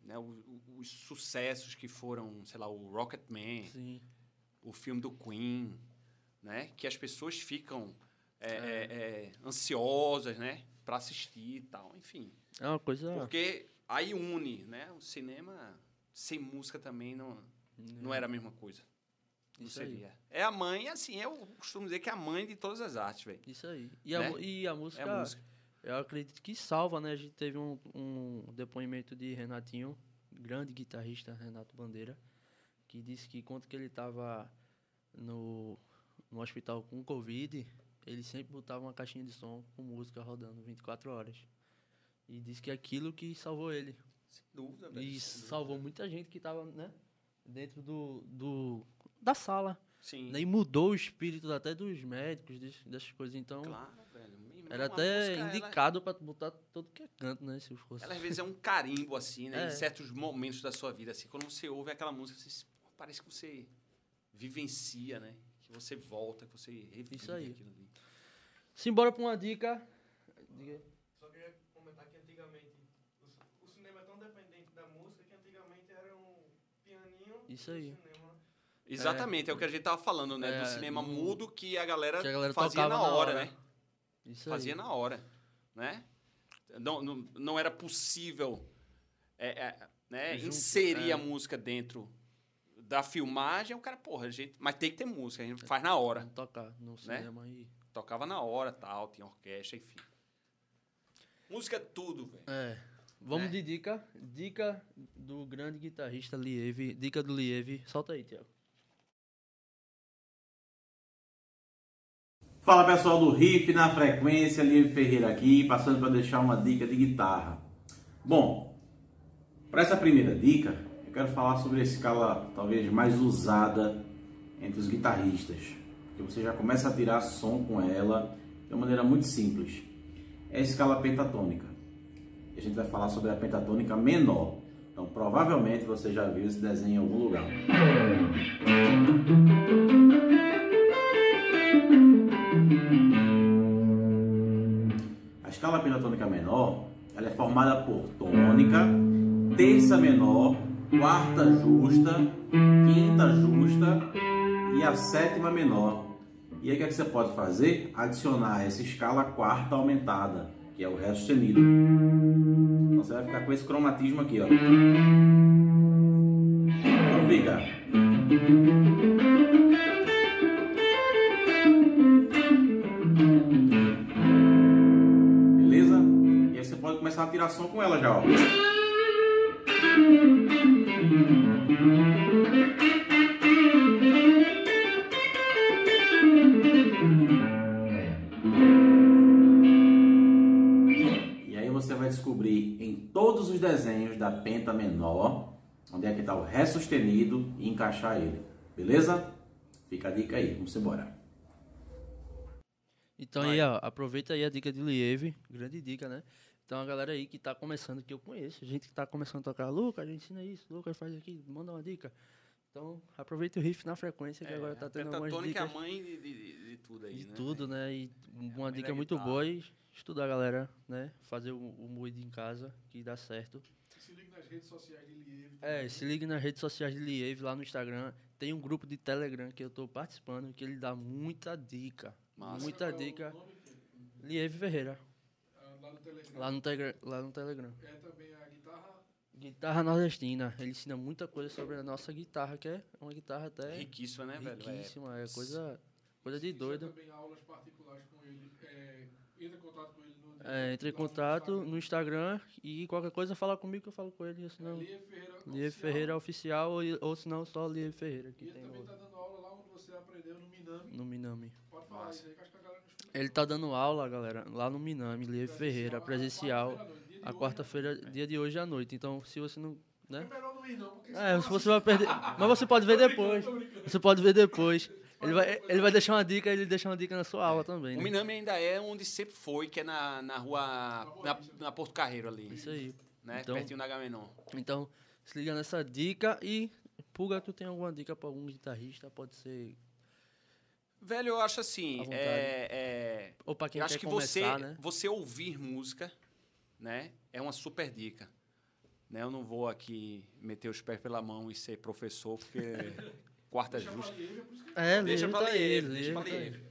né, os, os sucessos que foram, sei lá, o Rocketman, Sim. o filme do Queen, né? Que as pessoas ficam é, é, é, ansiosas, né? Para assistir e tal, enfim. É uma coisa. Porque aí une, né? O cinema sem música também não, não era a mesma coisa. Não Isso aí. seria. É a mãe, assim, eu costumo dizer que é a mãe de todas as artes, velho. Isso aí. E a, Né? mu- e a música, É a música. Eu acredito que salva, né? A gente teve um, um depoimento de Renatinho, grande guitarrista Renato Bandeira, que disse que quando que ele estava no, no hospital com Covid, ele sempre botava uma caixinha de som com música rodando 24 horas. E disse que é aquilo que salvou ele. Sem dúvida, velho. E salvou muita gente que estava né, dentro do, do, da sala. Sim. E mudou o espírito até dos médicos, des- dessas coisas. Então, Claro, era a até música, ela- indicado para botar todo que é canto, né? Se fosse. Ela, às vezes é um carimbo, assim, né? É. Em certos momentos da sua vida, assim. Quando você ouve aquela música, você, parece que você vivencia, né? Que você volta, que você revive Isso aí. aquilo ali. Simbora para uma dica. Diga. Só queria comentar que antigamente o, cinema é tão dependente da música que antigamente era um pianinho Isso aí. cinema. Exatamente, é, o que a gente tava falando, né? É, Do cinema mudo que a galera, Que a galera fazia na na hora, hora. né? Isso Fazia aí. na hora, né? Não, não, não era possível é, é, né, Junto, inserir é. a música dentro da filmagem. O cara, porra, a gente, mas tem que ter música, a gente faz na hora. Vamos tocar no cinema e. Tocava na hora, tal, tinha orquestra, enfim. Música é tudo, velho. É. Vamos É. de dica. Dica do grande guitarrista Lieve. Dica do Lieve. Solta aí, Tiago. Fala pessoal do Riff na Frequência, Livre Ferreira aqui, passando para deixar uma dica de guitarra. Bom, para essa primeira dica, eu quero falar sobre a escala talvez mais usada entre os guitarristas, que você já começa a tirar som com ela de uma maneira muito simples. É a escala pentatônica. E a gente vai falar sobre a pentatônica menor. Então, provavelmente você já viu esse desenho em algum lugar. *laughs* escala pentatônica menor, ela é formada por tônica, terça menor, quarta justa, quinta justa e a sétima menor. E aí o que, é que você pode fazer? Adicionar essa escala quarta aumentada, que é o ré sustenido. Então você vai ficar com esse cromatismo aqui, ó. Então fica. Som com ela já, ó. E aí você vai descobrir em todos os desenhos da penta menor onde é que está o ré sustenido e encaixar ele. Beleza? Fica a dica aí, vamos embora. Então aí, ó, aproveita aí a dica de Lieve, grande dica, né? Então a galera aí que tá começando, que eu conheço, gente que tá começando a tocar, Lucas, a gente ensina isso, Lucas faz aqui, manda uma dica. Então aproveita o riff na frequência, que É, agora tá tendo algumas pentatônica é a dicas mãe de, de- de tudo aí, de né? tudo, né? E uma mãe dica muito boa é estudar, galera, né? Fazer o, o moído em casa, que dá certo. Se liga nas redes sociais de Lieve. É, também. se ligue nas redes sociais de Lieve, lá no Instagram. Tem um grupo de Telegram que eu tô participando, que ele dá muita dica. Massa. Muita é dica. Lieve Ferreira, no Telegram. lá no, lá no Telegram. É também a guitarra. Guitarra nordestina. Ele ensina muita coisa sobre a nossa guitarra, que é uma guitarra até Riquíssima, né, velho? É, riquíssima. É coisa, coisa de doido. também aulas particulares com ele. É, entra em contato com ele no. É, entre em lá no contato Instagram. no Instagram e qualquer coisa fala comigo que eu falo com ele. É Senão, Lieve Ferreira. Lieve Oficial. Ferreira Oficial ou, ou se não só Lieve Ferreira, que E ele tem também no, tá dando aula lá onde você aprendeu no Minami. no Minami. Pode falar Massa. isso aí que acho que Ele tá dando aula, galera, lá no Minami, Lieve Ferreira, presencial. A quarta-feira, dia de hoje à noite. Então, se você não. Né? É, se você vai perder. Mas você pode ver depois. Você pode ver depois. Ele vai, ele vai deixar uma dica, ele deixa uma dica na sua aula também. O Né? Minami ainda é onde sempre foi, que é na, na rua. Na, na Porto Carreiro ali. Isso aí. Né? Então- Pertinho da Gamenon. Então, se liga nessa dica e. Pulga, tu tem alguma dica pra algum guitarrista? Pode ser. Velho, eu acho assim. É, é, Ou pra quem eu quer acho que começar, você, né? você ouvir música, né? É uma super dica. Né? Eu não vou aqui meter os pés pela mão e ser professor, porque *laughs* quarta Deixa pra justa. Lieve, é É, Deixa pra tá aí, Lieve, deixa pra aí. Lieve.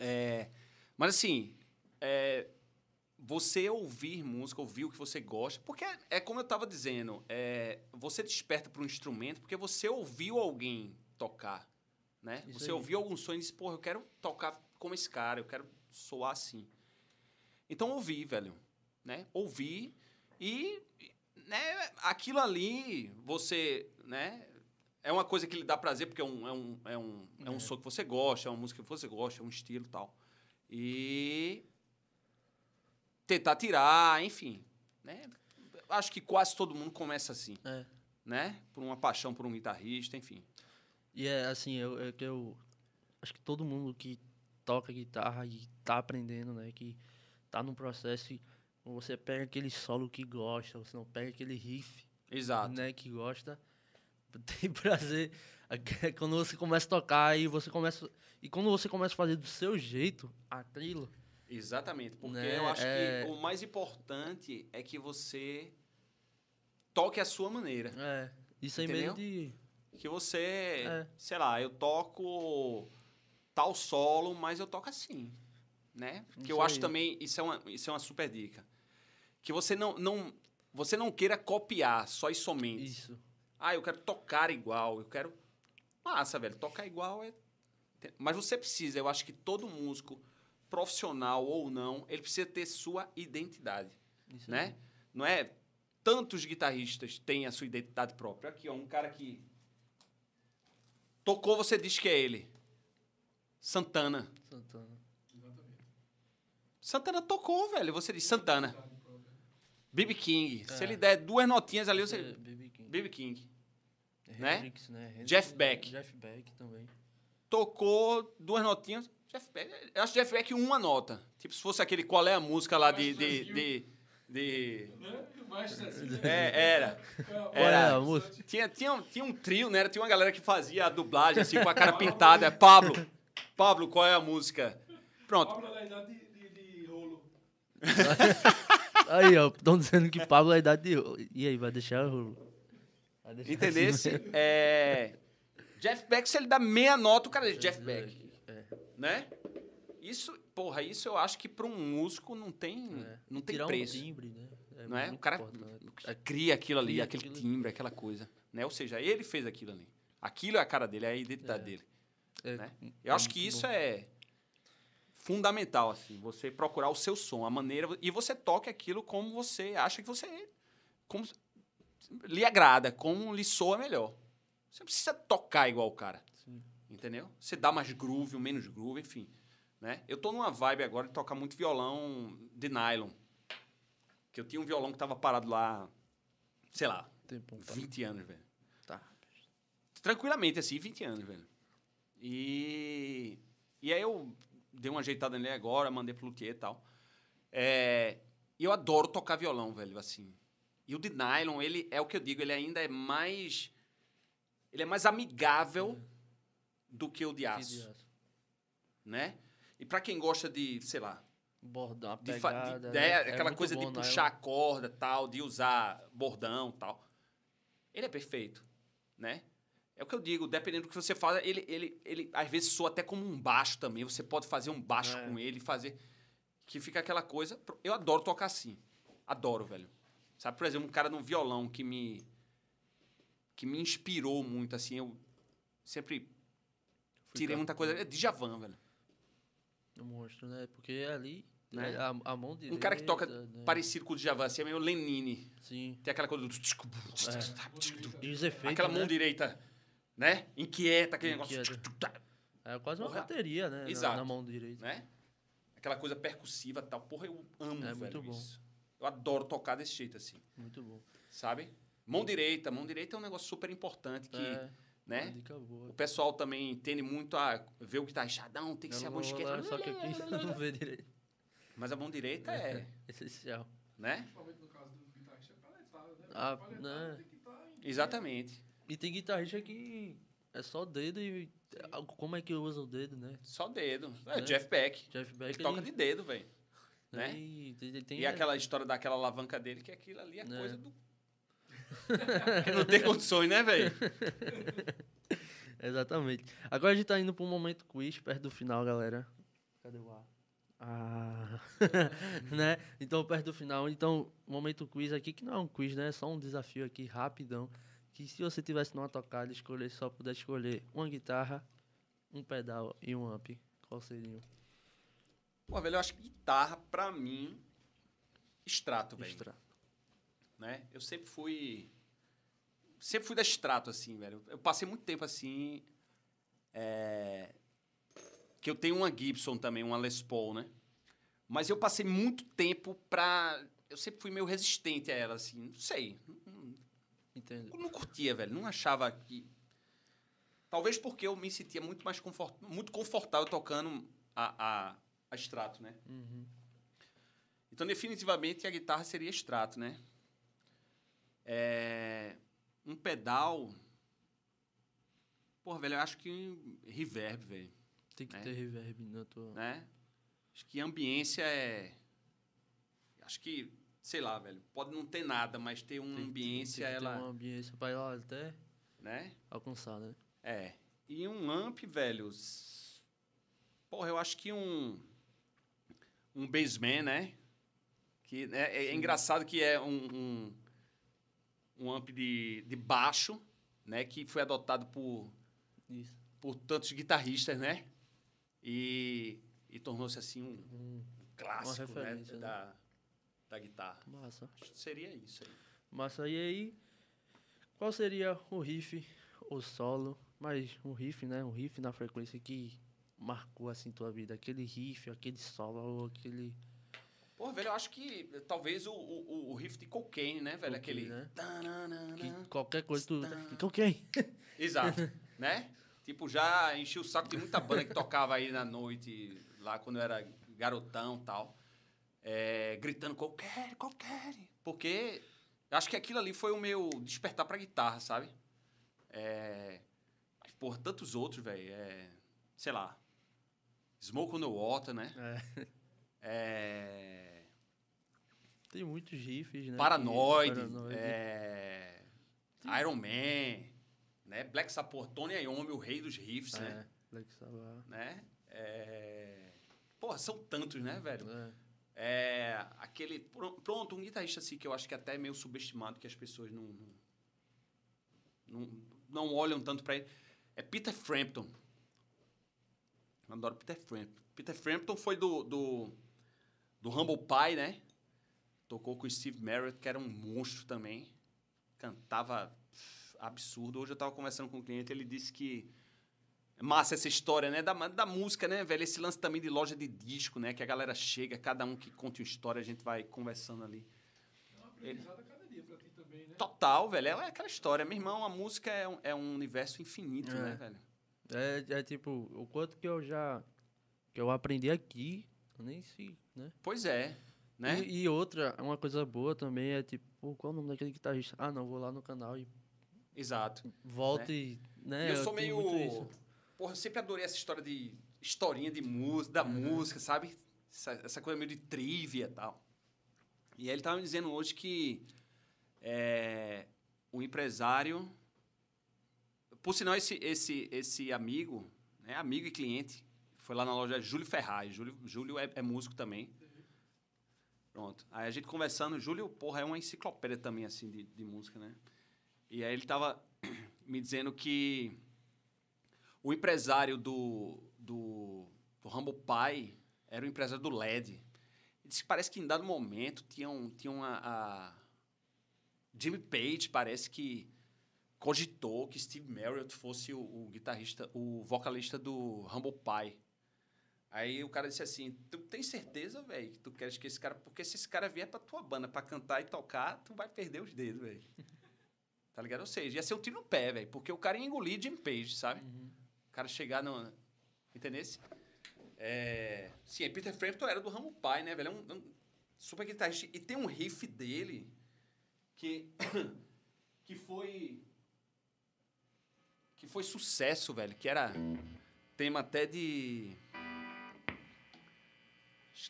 É, mas assim, é, você ouvir música, ouvir o que você gosta, porque é, é como eu estava dizendo, é, você desperta para um instrumento porque você ouviu alguém tocar, né? Isso você aí. ouviu algum som e disse, porra, eu quero tocar como esse cara, eu quero soar assim. Então ouvir, velho, né? Ouvir e, né, aquilo ali, você, né? É uma coisa que lhe dá prazer, porque é um, é um, é um, é um É. som que você gosta, é uma música que você gosta, é um estilo e tal. E tentar tirar, enfim. Né? Acho que quase todo mundo começa assim, É. né? Por uma paixão por um guitarrista, enfim. E é assim, eu, é que eu acho que todo mundo que toca guitarra e tá aprendendo, né, que tá num processo você pega aquele solo que gosta, você não pega aquele riff, Exato. né, que gosta, *laughs* tem prazer quando você começa a tocar e você começa e quando você começa a fazer do seu jeito aquilo, Exatamente. Porque Né, eu acho é- que o mais importante é que você toque a sua maneira. é, isso aí meio de Que você, É. sei lá, eu toco tal solo, mas eu toco assim, né? Que eu Isso acho aí. também, isso é uma, isso é uma super dica. Que você não, não, você não queira copiar só e somente. isso. Ah, eu quero tocar igual, eu quero... Massa, velho, tocar igual é... Mas você precisa, eu acho que todo músico profissional ou não, ele precisa ter sua identidade, Isso né? Não é tantos guitarristas têm a sua identidade própria. Aqui, ó, um cara que tocou, você diz que é ele. Santana. Santana. Santana tocou, velho. Você diz Santana. BB King. Se É. ele der duas notinhas ali, É, você. BB King. BB King. né? Hendrix, né? Hendrix, Jeff Beck. Jeff Beck também. Tocou duas notinhas. Jeff Beck. Eu acho Jeff Beck uma nota. Tipo, se fosse aquele qual é a música lá de. de, de, de- Né? É, era. É Era. a? Tinha, tinha, um- tinha um trio, né? Tinha uma galera que fazia a dublagem assim com a cara pintada. É Pablo. Pablo, qual é a música? Pronto. Pablo da idade de, de, de rolo. *laughs* Aí, ó, estão dizendo que Pablo é a idade de... E aí, vai deixar o... Vai deixar Entendesse? assim mesmo? É, Jeff Beck, se ele dá meia nota, o cara diz Jeff Beck. É, Né? Isso, porra, isso eu acho que para um músico não tem, é. não tem Tirar preço. um timbre, né? não é? O cara importante. cria aquilo ali, Cria aquele aquilo. timbre, aquela coisa. Né? Ou seja, ele fez aquilo ali. Aquilo é a cara dele, é a identidade É. dele. É, né? é Eu acho que isso bom. é fundamental, assim, você procurar o seu som, a maneira. E você toque aquilo como você acha que você. Como lhe agrada, como lhe soa melhor. Você não precisa tocar igual o cara. Sim. Entendeu? Você dá mais groove, ou menos groove, enfim. Né? Eu tô numa vibe agora de tocar muito violão de nylon. Que eu tinha um violão que tava parado lá, sei lá, Tempo, tá? 20 anos, velho. Tá. Tranquilamente, assim, 20 anos, velho. E, e aí eu dei uma ajeitada nele agora, mandei pro luthier e tal. É, e eu adoro tocar violão, velho, assim. E o de nylon, ele é o que eu digo, ele ainda é mais... Ele é mais amigável do que o de Que aço, de aço. né? E pra quem gosta de, sei lá, Bordão, a de de- pegada. é, né? É aquela muito coisa bom, de né? puxar a corda tal, de usar bordão tal. Ele é perfeito, né? É o que eu digo, dependendo do que você faz, ele, ele, ele às vezes soa até como um baixo também. Você pode fazer um baixo É. com ele, fazer. Que fica aquela coisa. Eu adoro tocar assim. Adoro, velho. Sabe, por exemplo, um cara num violão que me. que me inspirou muito, assim. Eu sempre tirei muita coisa. É Djavan, velho. Um monstro, né? Porque ali, Né? é a, a mão direita... Um cara que toca né? parecido com o Djavan, assim, é meio Lenine. Sim. Tem aquela coisa do. E os efeitos, Aquela mão né? direita, né? Inquieta, aquele Inquieta. negócio. É quase uma Porra. bateria, né? na- Exato. Na, mão direita. Né? Aquela coisa percussiva e tal. Porra, eu amo, É velho, muito bom. isso. Eu adoro tocar desse jeito, assim, Muito bom. sabe? Mão direita. Mão direita é um negócio super importante que, é, né? dica boa. O pessoal também tende muito a ver o guitarrachadão, tem que ser a mão esquerda. Só que aqui *laughs* não vê direito. Mas a mão direita é, Essencial. né? Principalmente no caso do guitarrista, é paletada, né? Ah, né? tem que estar em... Exatamente. E tem guitarrista que é só dedo e... Como é que usa o dedo, né? Só dedo. É, Né? Jeff Beck. Jeff Beck, Ele toca ele- de dedo, velho. né? né? E, tem, E aquela história daquela alavanca dele, que aquilo ali é Né. coisa do. Não tem condições, né, velho? *laughs* Exatamente. Agora a gente tá indo para um momento quiz, perto do final, galera. Cadê o ar? Ah, *laughs* né? Então, perto do final. Então, momento quiz aqui, que não é um quiz, né? É só um desafio aqui, rapidão. Que se você tivesse numa tocada, escolher, só pudesse escolher uma guitarra, um pedal e um amp, qual seria? Pô, velho, eu acho que guitarra, pra mim, extrato, velho. Extra. Né? Eu sempre fui. Sempre fui da extrato, assim, velho. Eu passei muito tempo assim. é, Que eu tenho uma Gibson também, uma Les Paul, né? Mas eu passei muito tempo pra. Eu sempre fui meio resistente a ela, assim. Não sei. Não- Entendo. Eu não curtia, velho. Não achava que. Talvez porque eu me sentia muito mais confort... muito confortável tocando a, a, a extrato, né? Uhum. Então, definitivamente, a guitarra seria extrato, né? É, Um pedal. Porra, velho, eu acho que reverb, velho. Tem que É. ter reverb na tua. Né? Acho que ambiência é. Acho que, sei lá, velho. Pode não ter nada, mas ter uma Tem- ambiência, tem que ter ela. uma ambiência pra lá até Né? alcançar, né? É. E um amp, velho. Porra, eu acho que um. Um bassman, né? Que né, é, é engraçado que é um, um, um amp de, de baixo, né? Que foi adotado por, Isso. por tantos guitarristas, né? E, e tornou-se assim um, um clássico né, né? da, da guitarra. Massa. Acho que seria isso aí. Massa. E aí, qual seria o riff, o solo, mas um riff, né? Um riff na frequência que marcou assim tua vida? Aquele riff, aquele solo, aquele. Pô, velho, eu acho que eh, talvez o, o, o riff de cocaine, né, velho? Cocaine, Aquele. né? Tananana. Que qualquer coisa tu. Que ok. *laughs* Exato, né? Tipo, já enchi o saco de muita banda que tocava aí na noite, lá quando eu era garotão e tal. é, gritando qualquer, qualquer. Porque acho que aquilo ali foi o meu despertar pra guitarra, sabe? É, mas, por tantos outros, velho. É, sei lá. Smoke on the Water, né? É, Tem muitos riffs, né? Paranoid, que- Paranoid. é, Iron Man, né? Black Sabbath, Tony Iommi, o rei dos riffs, né? É, Black Sabbath. né? É... Porra, são tantos, né, velho? É. É, aquele... pro- Pronto, um guitarrista assim que eu acho que até é meio subestimado, que as pessoas não... Não, não, não olham tanto pra ele. É Peter Frampton. Eu adoro Peter Frampton. Peter Frampton foi do, do, do Humble Pie, né? Tocou com o Steve Merritt, que era um monstro também. Cantava absurdo. Hoje eu tava conversando com um cliente, ele disse que é massa essa história, né? Da, da música, né, velho? Esse lance também de loja de disco, né? Que a galera chega, cada um que conta uma história, a gente vai conversando ali. É um aprendizado a cada dia pra ti também, né? Total, velho. É aquela história. Meu irmão, a música é um, é um universo infinito, É. né, velho? É, é tipo, o quanto que eu já. que eu aprendi aqui, nem sei, né? Pois é, né? E, e outra, uma coisa boa também é tipo, qual é o nome daquele guitarrista? Ah, não, vou lá no canal e Exato. volto Né? e. Né, E eu sou tenho meio. Porra, eu sempre adorei essa história de historinha de música, da música, sabe? Essa, essa coisa meio de trivia e tal. E aí ele tava me dizendo hoje que é, o empresário. Por sinal, esse, esse, esse amigo, né, amigo e cliente, foi lá na loja Júlio Ferraz. Júlio, Júlio é, é músico também. Pronto. Aí a gente conversando, Júlio, porra, é uma enciclopédia também, assim, de, de música, né? E aí ele tava *clears throat* me dizendo que o empresário do, do, do Humble Pie era o empresário do LED. Ele disse que parece que em dado momento tinham, tinham a, a Jimmy Page, parece que cogitou que Steve Marriott fosse o, o guitarrista, o vocalista do Humble Pie. Aí o cara disse assim: Tu tem certeza, velho, que tu queres que esse cara. Porque se esse cara vier pra tua banda pra cantar e tocar, tu vai perder os dedos, velho. *laughs* Tá ligado? Ou seja, ia ser um tiro no pé, velho. Porque o cara ia engolir Jim Page, sabe? O cara chegar no. Entendesse? É... Sim, Peter Frampton era do Ramo Pai, né, velho? É um, é um super guitarrista. E tem um riff dele que. *coughs* que foi. Que foi sucesso, velho. Que era tema até de.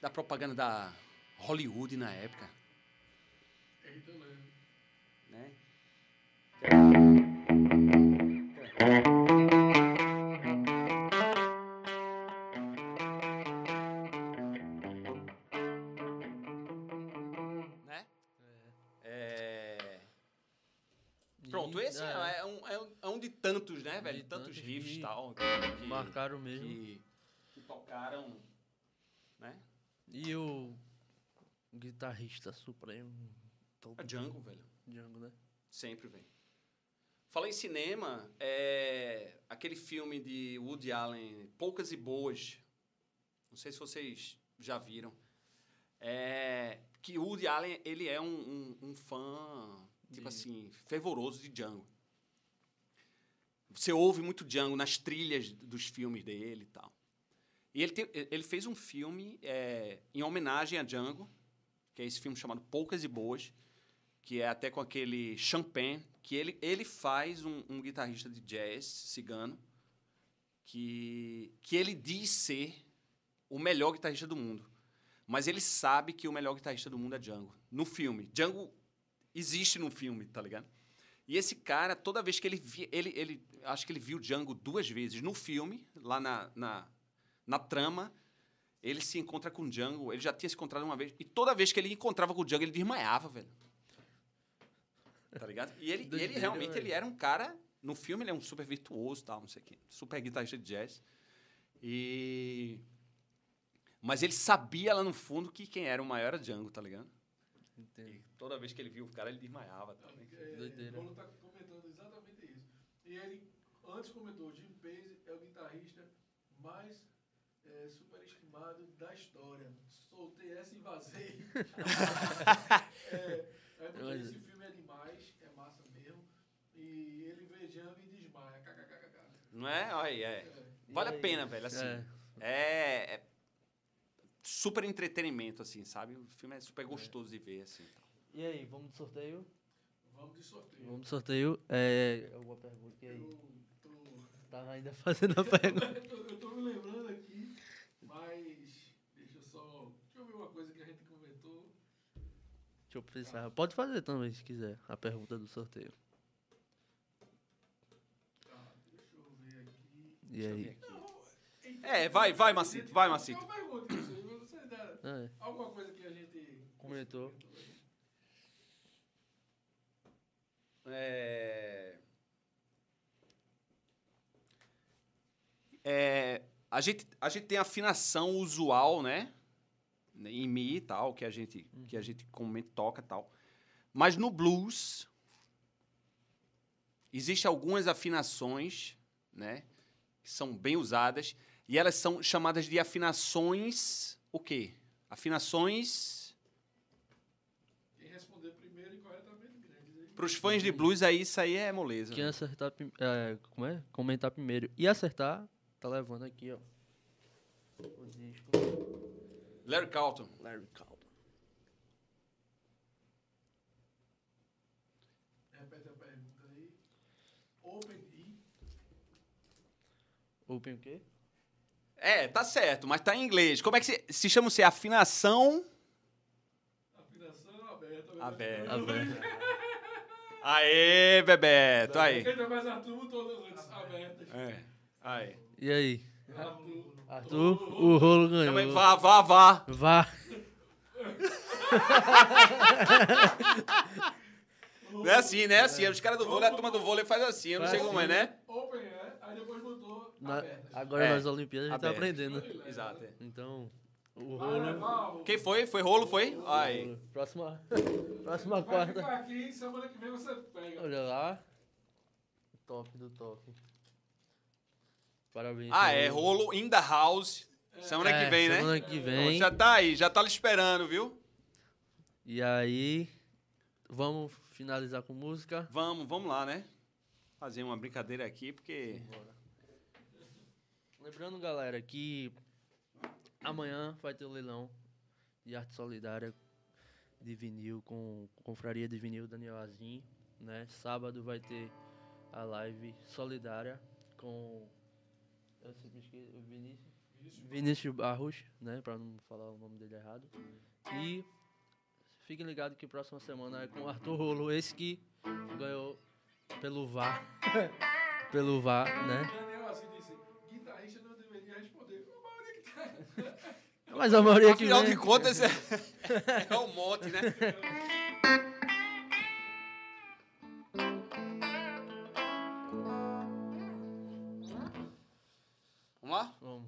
Da propaganda da Hollywood na época, Eita, né? Né? É... Pronto, E- esse é, é um, é, um, é um de tantos, né, velho? De tantos riffs e tal. Que, Marcaram mesmo. que, que tocaram? E o guitarrista supremo. Top A Django, velho. Django, né? Sempre, velho. Fala em cinema, é aquele filme de Woody Allen, Poucas e Boas. Não sei se vocês já viram. É, que Woody Allen, ele é um, um, um fã, tipo De- assim, fervoroso de Django. Você ouve muito Django nas trilhas dos filmes dele e tal. E ele, tem- ele fez um filme é, em homenagem a Django, que é esse filme chamado Poucas e Boas, que é até com aquele Champagne, que ele, ele faz um, um guitarrista de jazz cigano, que, que ele diz ser o melhor guitarrista do mundo. Mas ele sabe que o melhor guitarrista do mundo é Django. No filme. Django existe no filme, tá ligado? E esse cara, toda vez que ele via. Ele, ele, acho que ele viu Django duas vezes. No filme, lá na, na, na trama, ele se encontra com o Django. Ele já tinha se encontrado uma vez. E toda vez que ele encontrava com o Django, ele desmaiava, velho. Tá ligado? E ele, ele realmente velho. ele era um cara. No filme, ele é um super virtuoso tal, não sei o quê. Super guitarrista de jazz. E. Mas ele sabia lá no fundo que quem era o maior era Django, tá ligado? Entendo. E toda vez que ele viu o cara, ele desmaiava também. É, Doideira. O Paulo tá comentando exatamente isso. E ele antes comentou, Jim Pace é o guitarrista mais é, superestimado da história. Soltei essa e vazei. *laughs* é, é porque Mas- esse filme é demais, é massa mesmo. E ele vê Django e desmaia. KKKK. Não é? Olha, aí, é. É. Vale E a pena, velho, assim. É. É, é super entretenimento, assim, sabe? O filme é super gostoso de ver, assim. tal. E aí, vamos de sorteio? Vamos de sorteio. Vamos de sorteio. É, alguma pergunta aí? Eu tô, Tá ainda fazendo a pergunta. *laughs* eu, tô, eu tô me lembrando aqui, mas deixa eu só. Deixa eu ver uma coisa que a gente comentou. Deixa eu pensar. Pode fazer também, se quiser, a pergunta do sorteio. Tá, deixa eu ver aqui. E aí? É, vai, vai, Macito, vai, Macito. É uma pergunta, É, alguma coisa que a gente comentou. É... É, a, gente, a gente tem afinação usual, né? Em Mi e tal, que a gente, que a gente comumente toca e tal. Mas no blues, existem algumas afinações, né? Que são bem usadas. E elas são chamadas de afinações... O quê? Afinações... Quem responder primeiro e corretamente grandes aí. Para os fãs de blues, aí, isso aí é moleza. Quem né? acertar, é, como é? Comentar primeiro e acertar, tá levando aqui, ó. O disco. Larry Carlton. Larry Calton. Repete a pergunta aí. Open E. Open o quê? É, tá certo, mas tá em inglês. Como é que se, se chama se afinação? Afinação aberta. Aberta. Aberta. Aê, Bebeto, aí. Ainda mais Arthur, todas antes abertas. É, aí. E aí? Arthur. Arthur, o rolo ganhou. Aí, vá, vá, vá. Vá. *laughs* Não é assim, né? Assim, os caras do vôlei, a turma do vôlei faz assim, eu não sei como é, né? Open é, aí depois botou Na- abertas. agora É, nas Olimpíadas a gente tá aprendendo. Exato. é. Então, o Vai rolo. Quem foi? Foi rolo, foi? Aí. Próxima, *laughs* próxima Vai quarta. ficar aqui, semana que vem você pega. Olha lá. Top do top. Parabéns. Ah, é rolo in the house. Semana É, que vem, né? Semana que vem. Já tá aí, já tá lhe esperando, viu? E aí, vamos finalizar com música. Vamos, vamos lá, né? Fazer uma brincadeira aqui, porque. Lembrando, galera, que amanhã vai ter o leilão de arte solidária de vinil com Confraria de Vinil Daniel Azim, né? Sábado vai ter a live solidária com eu sempre esqueço, o Vinícius Vinícius Barros, né, para não falar o nome dele errado. E fiquem ligados que próxima semana é com o Arthur Rolo, esse que ganhou pelo VAR. *laughs* pelo VAR, né? Assim. A maioria que tá... Mas a maioria que Afinal vem... de contas, é, *laughs* é um monte, né? *laughs* Vamos.